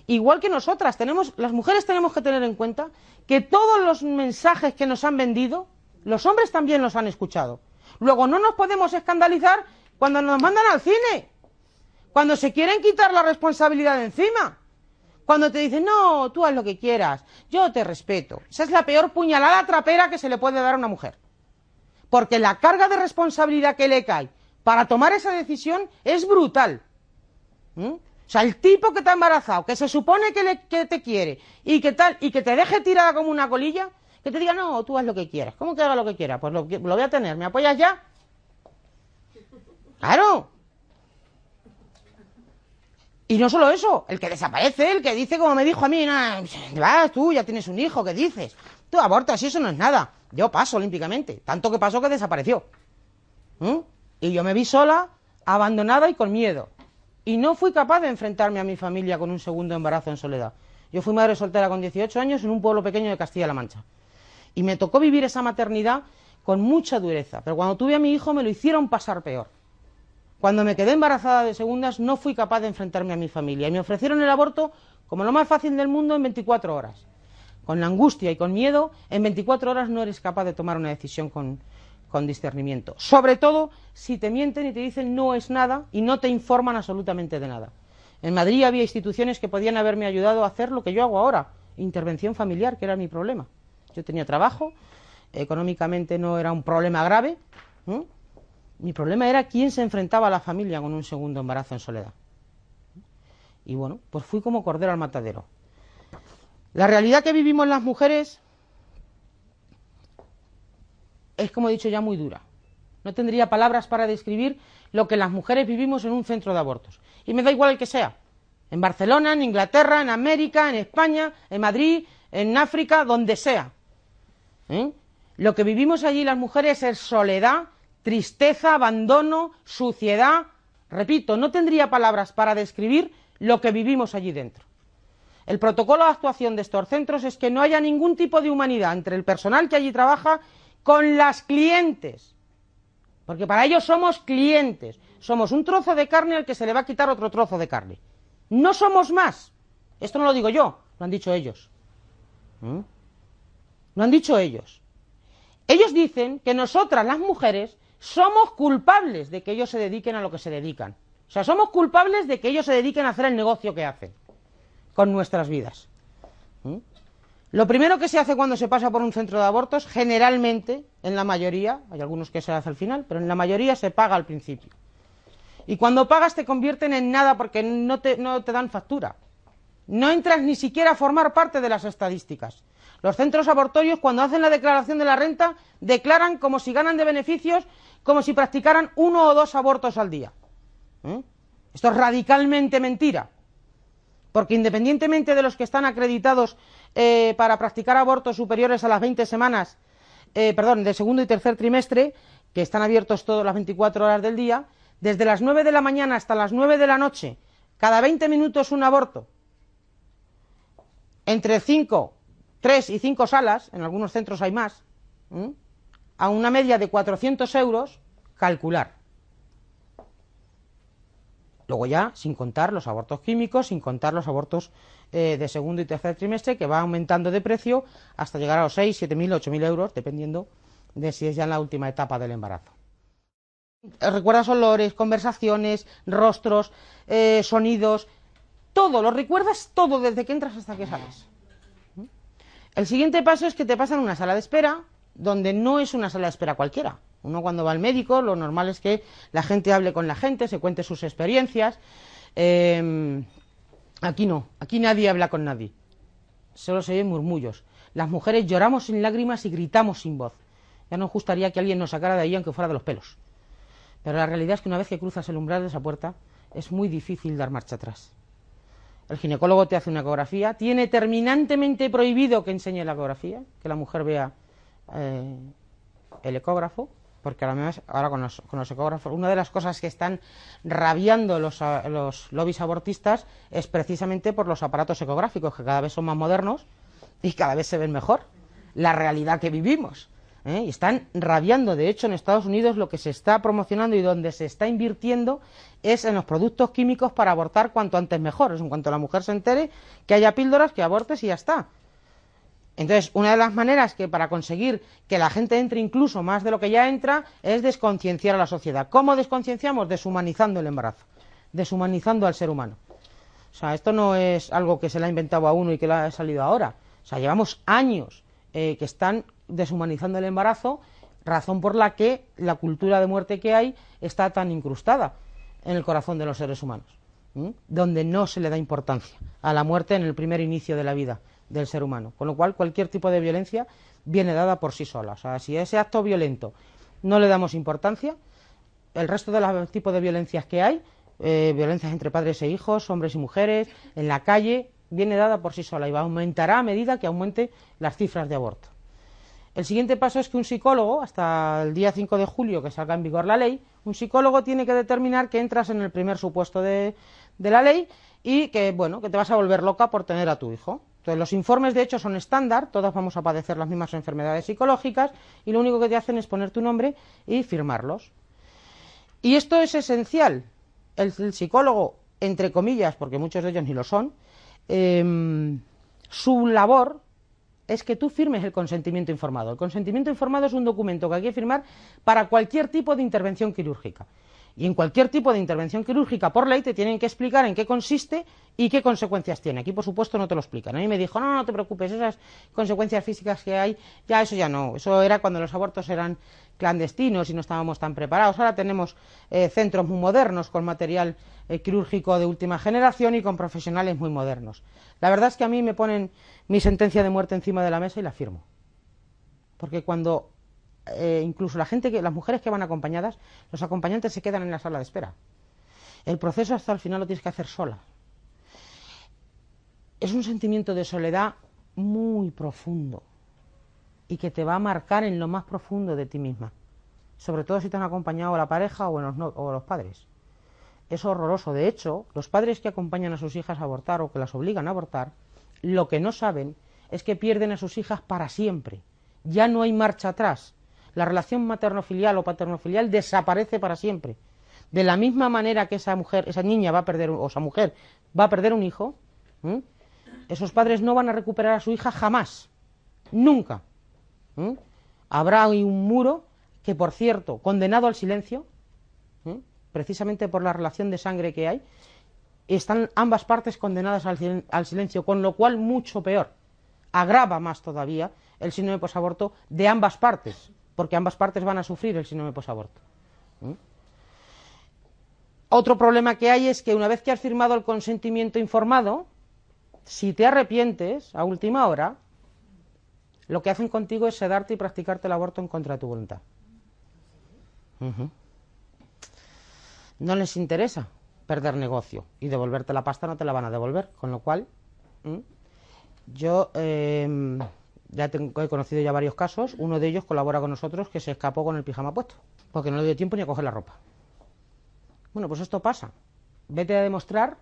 igual que nosotras, tenemos, las mujeres tenemos que tener en cuenta que todos los mensajes que nos han vendido, los hombres también los han escuchado. Luego no nos podemos escandalizar cuando nos mandan al cine, cuando se quieren quitar la responsabilidad de encima, cuando te dicen, no, tú haz lo que quieras, yo te respeto. Esa es la peor puñalada trapera que se le puede dar a una mujer. Porque la carga de responsabilidad que le cae para tomar esa decisión es brutal. ¿Mm? O sea, el tipo que te ha embarazado, que se supone que, te quiere y que tal, y que te deje tirada como una colilla, que te diga, no, tú haz lo que quieras. ¿Cómo que haga lo que quiera? Pues lo, voy a tener. ¿Me apoyas ya? Claro. Y no solo eso, el que desaparece, el que dice, como me dijo a mí, vas tú, ya tienes un hijo, ¿qué dices? Tú abortas y eso no es nada. Yo paso olímpicamente. Tanto que pasó que desapareció. ¿Mm? Y yo me vi sola, abandonada y con miedo. Y no fui capaz de enfrentarme a mi familia con un segundo embarazo en soledad. Yo fui madre soltera con 18 años en un pueblo pequeño de Castilla-La Mancha. Y me tocó vivir esa maternidad con mucha dureza. Pero cuando tuve a mi hijo me lo hicieron pasar peor. Cuando me quedé embarazada de segundas no fui capaz de enfrentarme a mi familia. Y me ofrecieron el aborto como lo más fácil del mundo en 24 horas. Con la angustia y con miedo, en 24 horas no eres capaz de tomar una decisión con, discernimiento. Sobre todo si te mienten y te dicen no es nada y no te informan absolutamente de nada. En Madrid había instituciones que podían haberme ayudado a hacer lo que yo hago ahora, intervención familiar, que era mi problema. Yo tenía trabajo, económicamente no era un problema grave. Mi problema era quién se enfrentaba a la familia con un segundo embarazo en soledad. Y bueno, pues fui como cordero al matadero. La realidad que vivimos las mujeres es, como he dicho ya, muy dura. No tendría palabras para describir lo que las mujeres vivimos en un centro de abortos. Y me da igual el que sea. En Barcelona, en Inglaterra, en América, en España, en Madrid, en África, donde sea. ¿Eh? Lo que vivimos allí las mujeres es soledad, tristeza, abandono, suciedad. Repito, no tendría palabras para describir lo que vivimos allí dentro. El protocolo de actuación de estos centros es que no haya ningún tipo de humanidad entre el personal que allí trabaja con las clientes. Porque para ellos somos clientes. Somos un trozo de carne al que se le va a quitar otro trozo de carne. No somos más. Esto no lo digo yo, lo han dicho ellos. ¿Mm? Lo han dicho ellos. Ellos dicen que nosotras, las mujeres, somos culpables de que ellos se dediquen a lo que se dedican. O sea, somos culpables de que ellos se dediquen a hacer el negocio que hacen con nuestras vidas. ¿Mm? Lo primero que se hace cuando se pasa por un centro de abortos, generalmente, en la mayoría, hay algunos que se hace al final, pero en la mayoría se paga al principio. Y cuando pagas te convierten en nada porque no te, no te dan factura. No entras ni siquiera a formar parte de las estadísticas. Los centros abortorios, cuando hacen la declaración de la renta, declaran como si ganan de beneficios, como si practicaran uno o dos abortos al día. ¿Eh? Esto es radicalmente mentira. Porque independientemente de los que están acreditados eh, para practicar abortos superiores a las 20 semanas, eh, perdón, de segundo y tercer trimestre, que están abiertos todas las 24 horas del día, desde las 9 de la mañana hasta las 9 de la noche, cada 20 minutos un aborto, entre 5, 3 y 5 salas, en algunos centros hay más, a una media de 400 euros, calcular. Luego ya, sin contar los abortos químicos, sin contar los abortos eh, de segundo y tercer trimestre, que va aumentando de precio hasta llegar a los 6, 7.000, mil, mil euros, dependiendo de si es ya en la última etapa del embarazo. Recuerdas olores, conversaciones, rostros, eh, sonidos, todo, lo recuerdas todo desde que entras hasta que sales. El siguiente paso es que te pasan una sala de espera, donde no es una sala de espera cualquiera. Uno cuando va al médico, lo normal es que la gente hable con la gente, se cuente sus experiencias. Eh, Aquí no, aquí nadie habla con nadie. Solo se oyen murmullos. Las mujeres lloramos sin lágrimas y gritamos sin voz. Ya nos gustaría que alguien nos sacara de ahí aunque fuera de los pelos. Pero la realidad es que una vez que cruzas el umbral de esa puerta, es muy difícil dar marcha atrás. El ginecólogo te hace una ecografía, tiene terminantemente prohibido que enseñe la ecografía, que la mujer vea eh, el ecógrafo, porque ahora con los, con los, ecógrafos, una de las cosas que están rabiando los, los lobbies abortistas es precisamente por los aparatos ecográficos, que cada vez son más modernos y cada vez se ven mejor. La realidad que vivimos. ¿eh? Y están rabiando. De hecho, en Estados Unidos lo que se está promocionando y donde se está invirtiendo es en los productos químicos para abortar cuanto antes mejor. Es en cuanto la mujer se entere que haya píldoras, que abortes y ya está. Entonces, una de las maneras que para conseguir que la gente entre incluso más de lo que ya entra es desconcienciar a la sociedad. ¿Cómo desconcienciamos? Deshumanizando el embarazo, deshumanizando al ser humano. O sea, esto no es algo que se le ha inventado a uno y que le ha salido ahora. O sea, llevamos años eh, que están deshumanizando el embarazo, razón por la que la cultura de muerte que hay está tan incrustada en el corazón de los seres humanos, donde no se le da importancia a la muerte en el primer inicio de la vida del ser humano. Con lo cual, cualquier tipo de violencia viene dada por sí sola. O sea, si a ese acto violento no le damos importancia, el resto de los tipos de violencias que hay, eh, violencias entre padres e hijos, hombres y mujeres, en la calle, viene dada por sí sola y va, aumentará a medida que aumente las cifras de aborto. El siguiente paso es que un psicólogo, hasta el día 5 de julio que salga en vigor la ley, un psicólogo tiene que determinar que entras en el primer supuesto de, de la ley y que, bueno, que te vas a volver loca por tener a tu hijo. Entonces, los informes de hecho son estándar, todos vamos a padecer las mismas enfermedades psicológicas y lo único que te hacen es poner tu nombre y firmarlos. Y esto es esencial. El, psicólogo, entre comillas, porque muchos de ellos ni lo son, em, su labor es que tú firmes el consentimiento informado. El consentimiento informado es un documento que hay que firmar para cualquier tipo de intervención quirúrgica. Y en cualquier tipo de intervención quirúrgica por ley te tienen que explicar en qué consiste y qué consecuencias tiene. Aquí, por supuesto, no te lo explican. A mí me dijo, no, no te preocupes, esas consecuencias físicas que hay, ya eso ya no. Eso era cuando los abortos eran clandestinos y no estábamos tan preparados. Ahora tenemos eh, centros muy modernos con material eh, quirúrgico de última generación y con profesionales muy modernos. La verdad es que a mí me ponen mi sentencia de muerte encima de la mesa y la firmo. Porque cuando eh, incluso la gente que, las mujeres que van acompañadas, los acompañantes se quedan en la sala de espera. El proceso hasta el final lo tienes que hacer sola. Es un sentimiento de soledad muy profundo y que te va a marcar en lo más profundo de ti misma. Sobre todo si te han acompañado la pareja o, los, o los padres. Es horroroso. De hecho, los padres que acompañan a sus hijas a abortar o que las obligan a abortar, lo que no saben es que pierden a sus hijas para siempre. Ya no hay marcha atrás la relación materno-filial o paterno-filial desaparece para siempre. De la misma manera que esa mujer, esa niña va a perder, o esa mujer va a perder un hijo, esos padres no van a recuperar a su hija jamás, nunca. Habrá un muro que, por cierto, condenado al silencio, precisamente por la relación de sangre que hay, están ambas partes condenadas al, al silencio, con lo cual mucho peor, agrava más todavía el síndrome posaborto de ambas partes porque ambas partes van a sufrir el síndrome posaborto. ¿Mm? Otro problema que hay es que una vez que has firmado el consentimiento informado, si te arrepientes a última hora, lo que hacen contigo es sedarte y practicarte el aborto en contra de tu voluntad. No les interesa perder negocio y devolverte la pasta no te la van a devolver, con lo cual yo eh, ya he conocido ya varios casos, uno de ellos colabora con nosotros que se escapó con el pijama puesto, porque no le dio tiempo ni a coger la ropa. Bueno, pues esto pasa. Vete a demostrar,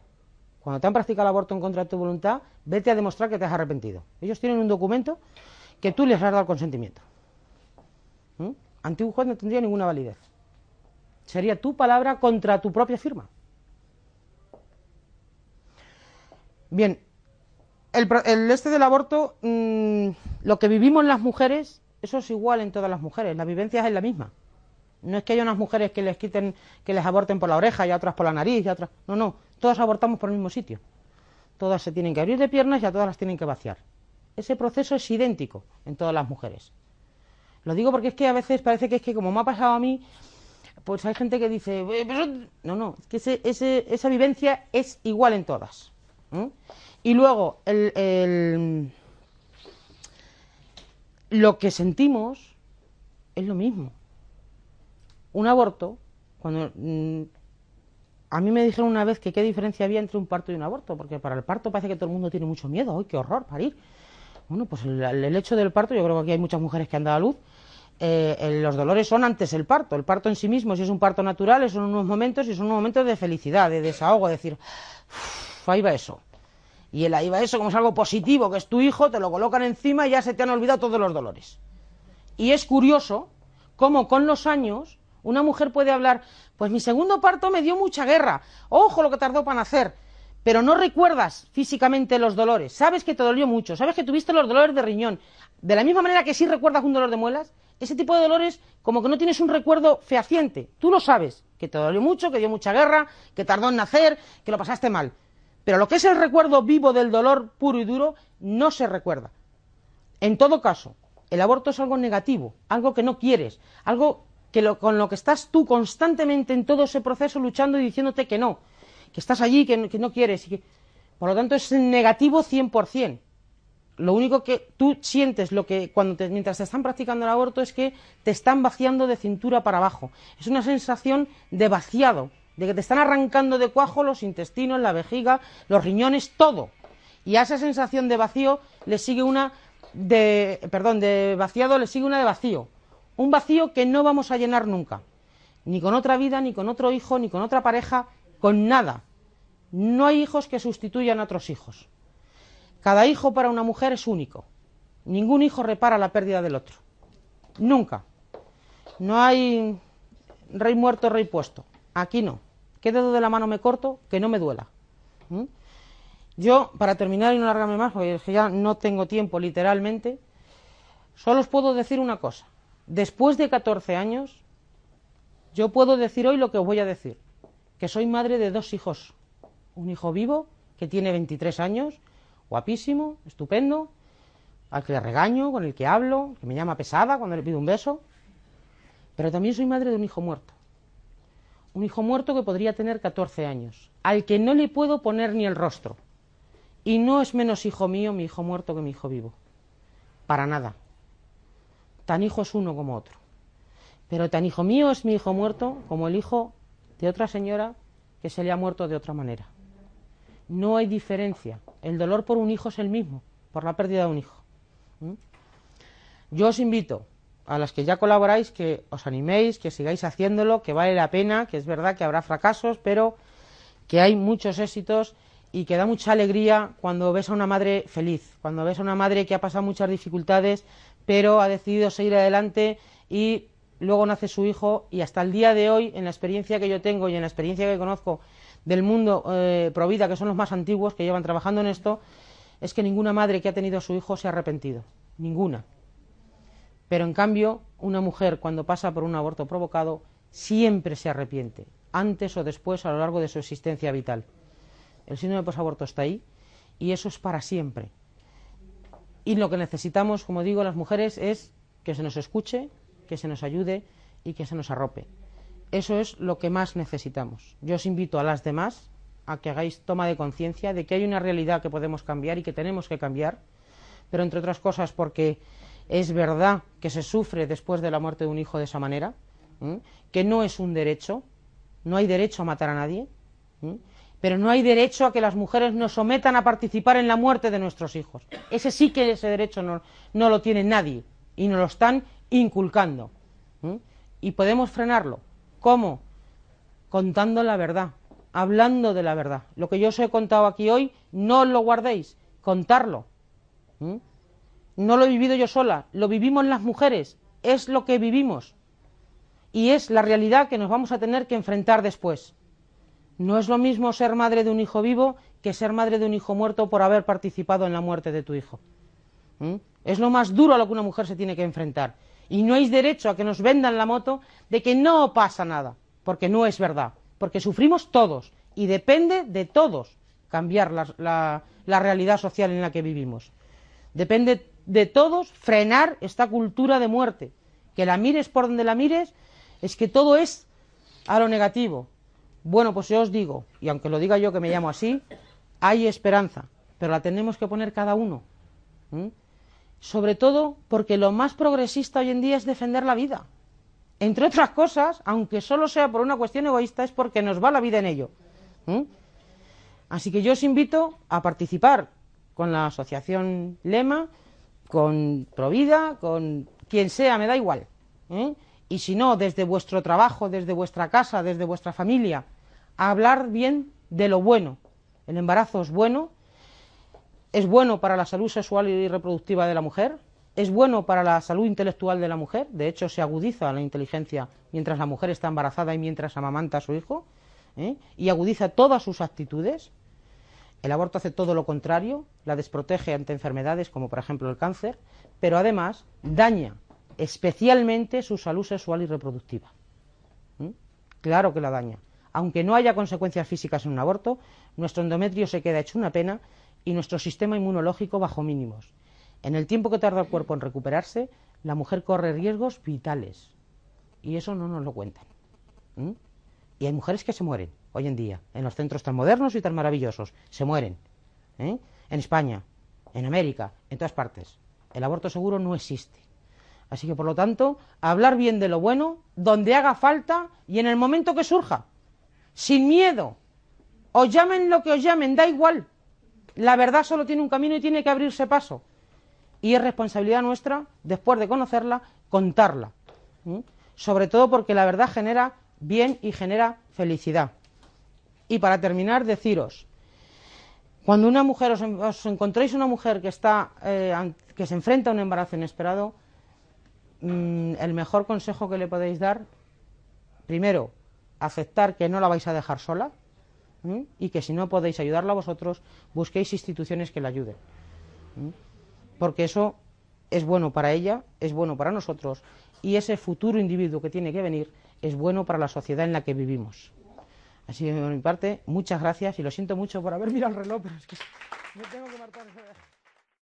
cuando te han practicado el aborto en contra de tu voluntad, vete a demostrar que te has arrepentido. Ellos tienen un documento que tú les has dado el consentimiento. ¿Mm? Ante un juez no tendría ninguna validez. Sería tu palabra contra tu propia firma. Bien, el, este del aborto, mm, lo que vivimos las mujeres, eso es igual en todas las mujeres, la vivencia es la misma. No es que haya unas mujeres que les quiten, que les aborten por la oreja y otras por la nariz y otras. No, no, todas abortamos por el mismo sitio. Todas se tienen que abrir de piernas y a todas las tienen que vaciar. Ese proceso es idéntico en todas las mujeres. Lo digo porque es que a veces parece que es que como me ha pasado a mí, pues hay gente que dice, no, no, es que ese, esa vivencia es igual en todas. Y luego, lo que sentimos es lo mismo. Un aborto, cuando mm, a mí me dijeron una vez que qué diferencia había entre un parto y un aborto, porque para el parto parece que todo el mundo tiene mucho miedo, ¡ay, qué horror, parir! Bueno, pues el, hecho del parto, yo creo que aquí hay muchas mujeres que han dado a luz, eh, los dolores son antes el parto. El parto en sí mismo, si es un parto natural, son unos momentos y son unos momentos de felicidad, de desahogo, de decir, ahí va eso y él ahí va eso como es algo positivo, que es tu hijo, te lo colocan encima y ya se te han olvidado todos los dolores. Y es curioso cómo con los años una mujer puede hablar, pues mi segundo parto me dio mucha guerra, ojo lo que tardó para nacer, pero no recuerdas físicamente los dolores, sabes que te dolió mucho, sabes que tuviste los dolores de riñón, de la misma manera que sí recuerdas un dolor de muelas, ese tipo de dolores como que no tienes un recuerdo fehaciente, tú lo sabes, que te dolió mucho, que dio mucha guerra, que tardó en nacer, que lo pasaste mal, pero lo que es el recuerdo vivo del dolor puro y duro no se recuerda. En todo caso, el aborto es algo negativo, algo que no quieres, algo que con lo que estás tú constantemente en todo ese proceso luchando y diciéndote que no, que estás allí, que, no quieres. Y por lo tanto, es negativo 100%. Lo único que tú sientes lo que cuando mientras te están practicando el aborto es que te están vaciando de cintura para abajo. Es una sensación de vaciado, de que te están arrancando de cuajo los intestinos, la vejiga, los riñones, todo. Y a esa sensación de vacío le sigue una de, perdón, de vaciado le sigue una de vacío. Un vacío que no vamos a llenar nunca. Ni con otra vida, ni con otro hijo, ni con otra pareja, con nada. No hay hijos que sustituyan a otros hijos. Cada hijo para una mujer es único. Ningún hijo repara la pérdida del otro. Nunca. No hay rey muerto, rey puesto. Aquí no. ¿Qué dedo de la mano me corto? Que no me duela. ¿Mm? Yo, para terminar y no largarme más, porque ya no tengo tiempo literalmente, solo os puedo decir una cosa. Después de 14 años, Yo puedo decir hoy lo que os voy a decir, que soy madre de dos hijos, un hijo vivo que tiene 23 años, guapísimo, estupendo, al que le regaño, con el que hablo, que me llama pesada cuando le pido un beso, pero también soy madre de un hijo muerto. Un hijo muerto que podría tener 14 años, al que no le puedo poner ni el rostro. Y no es menos hijo mío mi hijo muerto que mi hijo vivo. Para nada. Tan hijo es uno como otro. Pero tan hijo mío es mi hijo muerto como el hijo de otra señora que se le ha muerto de otra manera. No hay diferencia. El dolor por un hijo es el mismo, por la pérdida de un hijo. ¿Mm? Yo os invito a las que ya colaboráis que os animéis, que sigáis haciéndolo, que vale la pena, que es verdad que habrá fracasos, pero que hay muchos éxitos y que da mucha alegría cuando ves a una madre feliz, cuando ves a una madre que ha pasado muchas dificultades, pero ha decidido seguir adelante y luego nace su hijo y hasta el día de hoy, en la experiencia que yo tengo y en la experiencia que conozco del mundo eh, Provida, que son los más antiguos que llevan trabajando en esto, es que ninguna madre que ha tenido a su hijo se ha arrepentido, ninguna. Pero en cambio, una mujer cuando pasa por un aborto provocado siempre se arrepiente, antes o después a lo largo de su existencia vital. El síndrome de posaborto está ahí y eso es para siempre. Y lo que necesitamos, como digo, las mujeres es que se nos escuche, que se nos ayude y que se nos arrope. Eso es lo que más necesitamos. Yo os invito a las demás a que hagáis toma de conciencia de que hay una realidad que podemos cambiar y que tenemos que cambiar, pero entre otras cosas porque es verdad que se sufre después de la muerte de un hijo de esa manera, que no es un derecho, no hay derecho a matar a nadie, pero no hay derecho a que las mujeres nos sometan a participar en la muerte de nuestros hijos. Ese sí que ese derecho no, no lo tiene nadie y nos lo están inculcando. Y podemos frenarlo. ¿Cómo? Contando la verdad, hablando de la verdad. Lo que yo os he contado aquí hoy, no lo guardéis, contarlo. No lo he vivido yo sola, lo vivimos las mujeres, es lo que vivimos. Y es la realidad que nos vamos a tener que enfrentar después. No es lo mismo ser madre de un hijo vivo que ser madre de un hijo muerto por haber participado en la muerte de tu hijo. Es lo más duro a lo que una mujer se tiene que enfrentar. Y no hay derecho a que nos vendan la moto de que no pasa nada, porque no es verdad, porque sufrimos todos y depende de todos cambiar la, la realidad social en la que vivimos. Depende de todos frenar esta cultura de muerte. Que la mires por donde la mires, es que todo es a lo negativo. Bueno, pues yo os digo, y aunque lo diga yo que me llamo así, hay esperanza, pero la tenemos que poner cada uno. Sobre todo porque lo más progresista hoy en día es defender la vida. Entre otras cosas, aunque solo sea por una cuestión egoísta, es porque nos va la vida en ello. Así que yo os invito a participar con la asociación Lema con Provida, con quien sea, me da igual. ¿eh? Y si no, desde vuestro trabajo, desde vuestra casa, desde vuestra familia, a hablar bien de lo bueno. El embarazo es bueno, es bueno para la salud sexual y reproductiva de la mujer, es bueno para la salud intelectual de la mujer, de hecho se agudiza la inteligencia mientras la mujer está embarazada y mientras amamanta a su hijo, ¿eh? y agudiza todas sus actitudes, el aborto hace todo lo contrario, la desprotege ante enfermedades como por ejemplo el cáncer, pero además daña especialmente su salud sexual y reproductiva. ¿Mm? Claro que la daña. Aunque no haya consecuencias físicas en un aborto, nuestro endometrio se queda hecho una pena y nuestro sistema inmunológico bajo mínimos. En el tiempo que tarda el cuerpo en recuperarse, la mujer corre riesgos vitales. Y eso no nos lo cuentan. ¿Mm? Y hay mujeres que se mueren hoy en día, en los centros tan modernos y tan maravillosos. Se mueren. ¿eh? En España, en América, en todas partes. El aborto seguro no existe. Así que, por lo tanto, hablar bien de lo bueno, donde haga falta y en el momento que surja. Sin miedo. Os llamen lo que os llamen, da igual. La verdad solo tiene un camino y tiene que abrirse paso. Y es responsabilidad nuestra, después de conocerla, contarla. Sobre todo porque la verdad genera bien y genera felicidad. Y para terminar, deciros, cuando una mujer os, encontréis una mujer que está eh, que se enfrenta a un embarazo inesperado, mm, el mejor consejo que le podéis dar, primero, aceptar que no la vais a dejar sola y que si no podéis ayudarla vosotros, busquéis instituciones que la ayuden. Porque eso es bueno para ella, es bueno para nosotros y ese futuro individuo que tiene que venir es bueno para la sociedad en la que vivimos. Así que, por mi parte, muchas gracias y lo siento mucho por haber mirado el reloj, pero es que me tengo que marchar.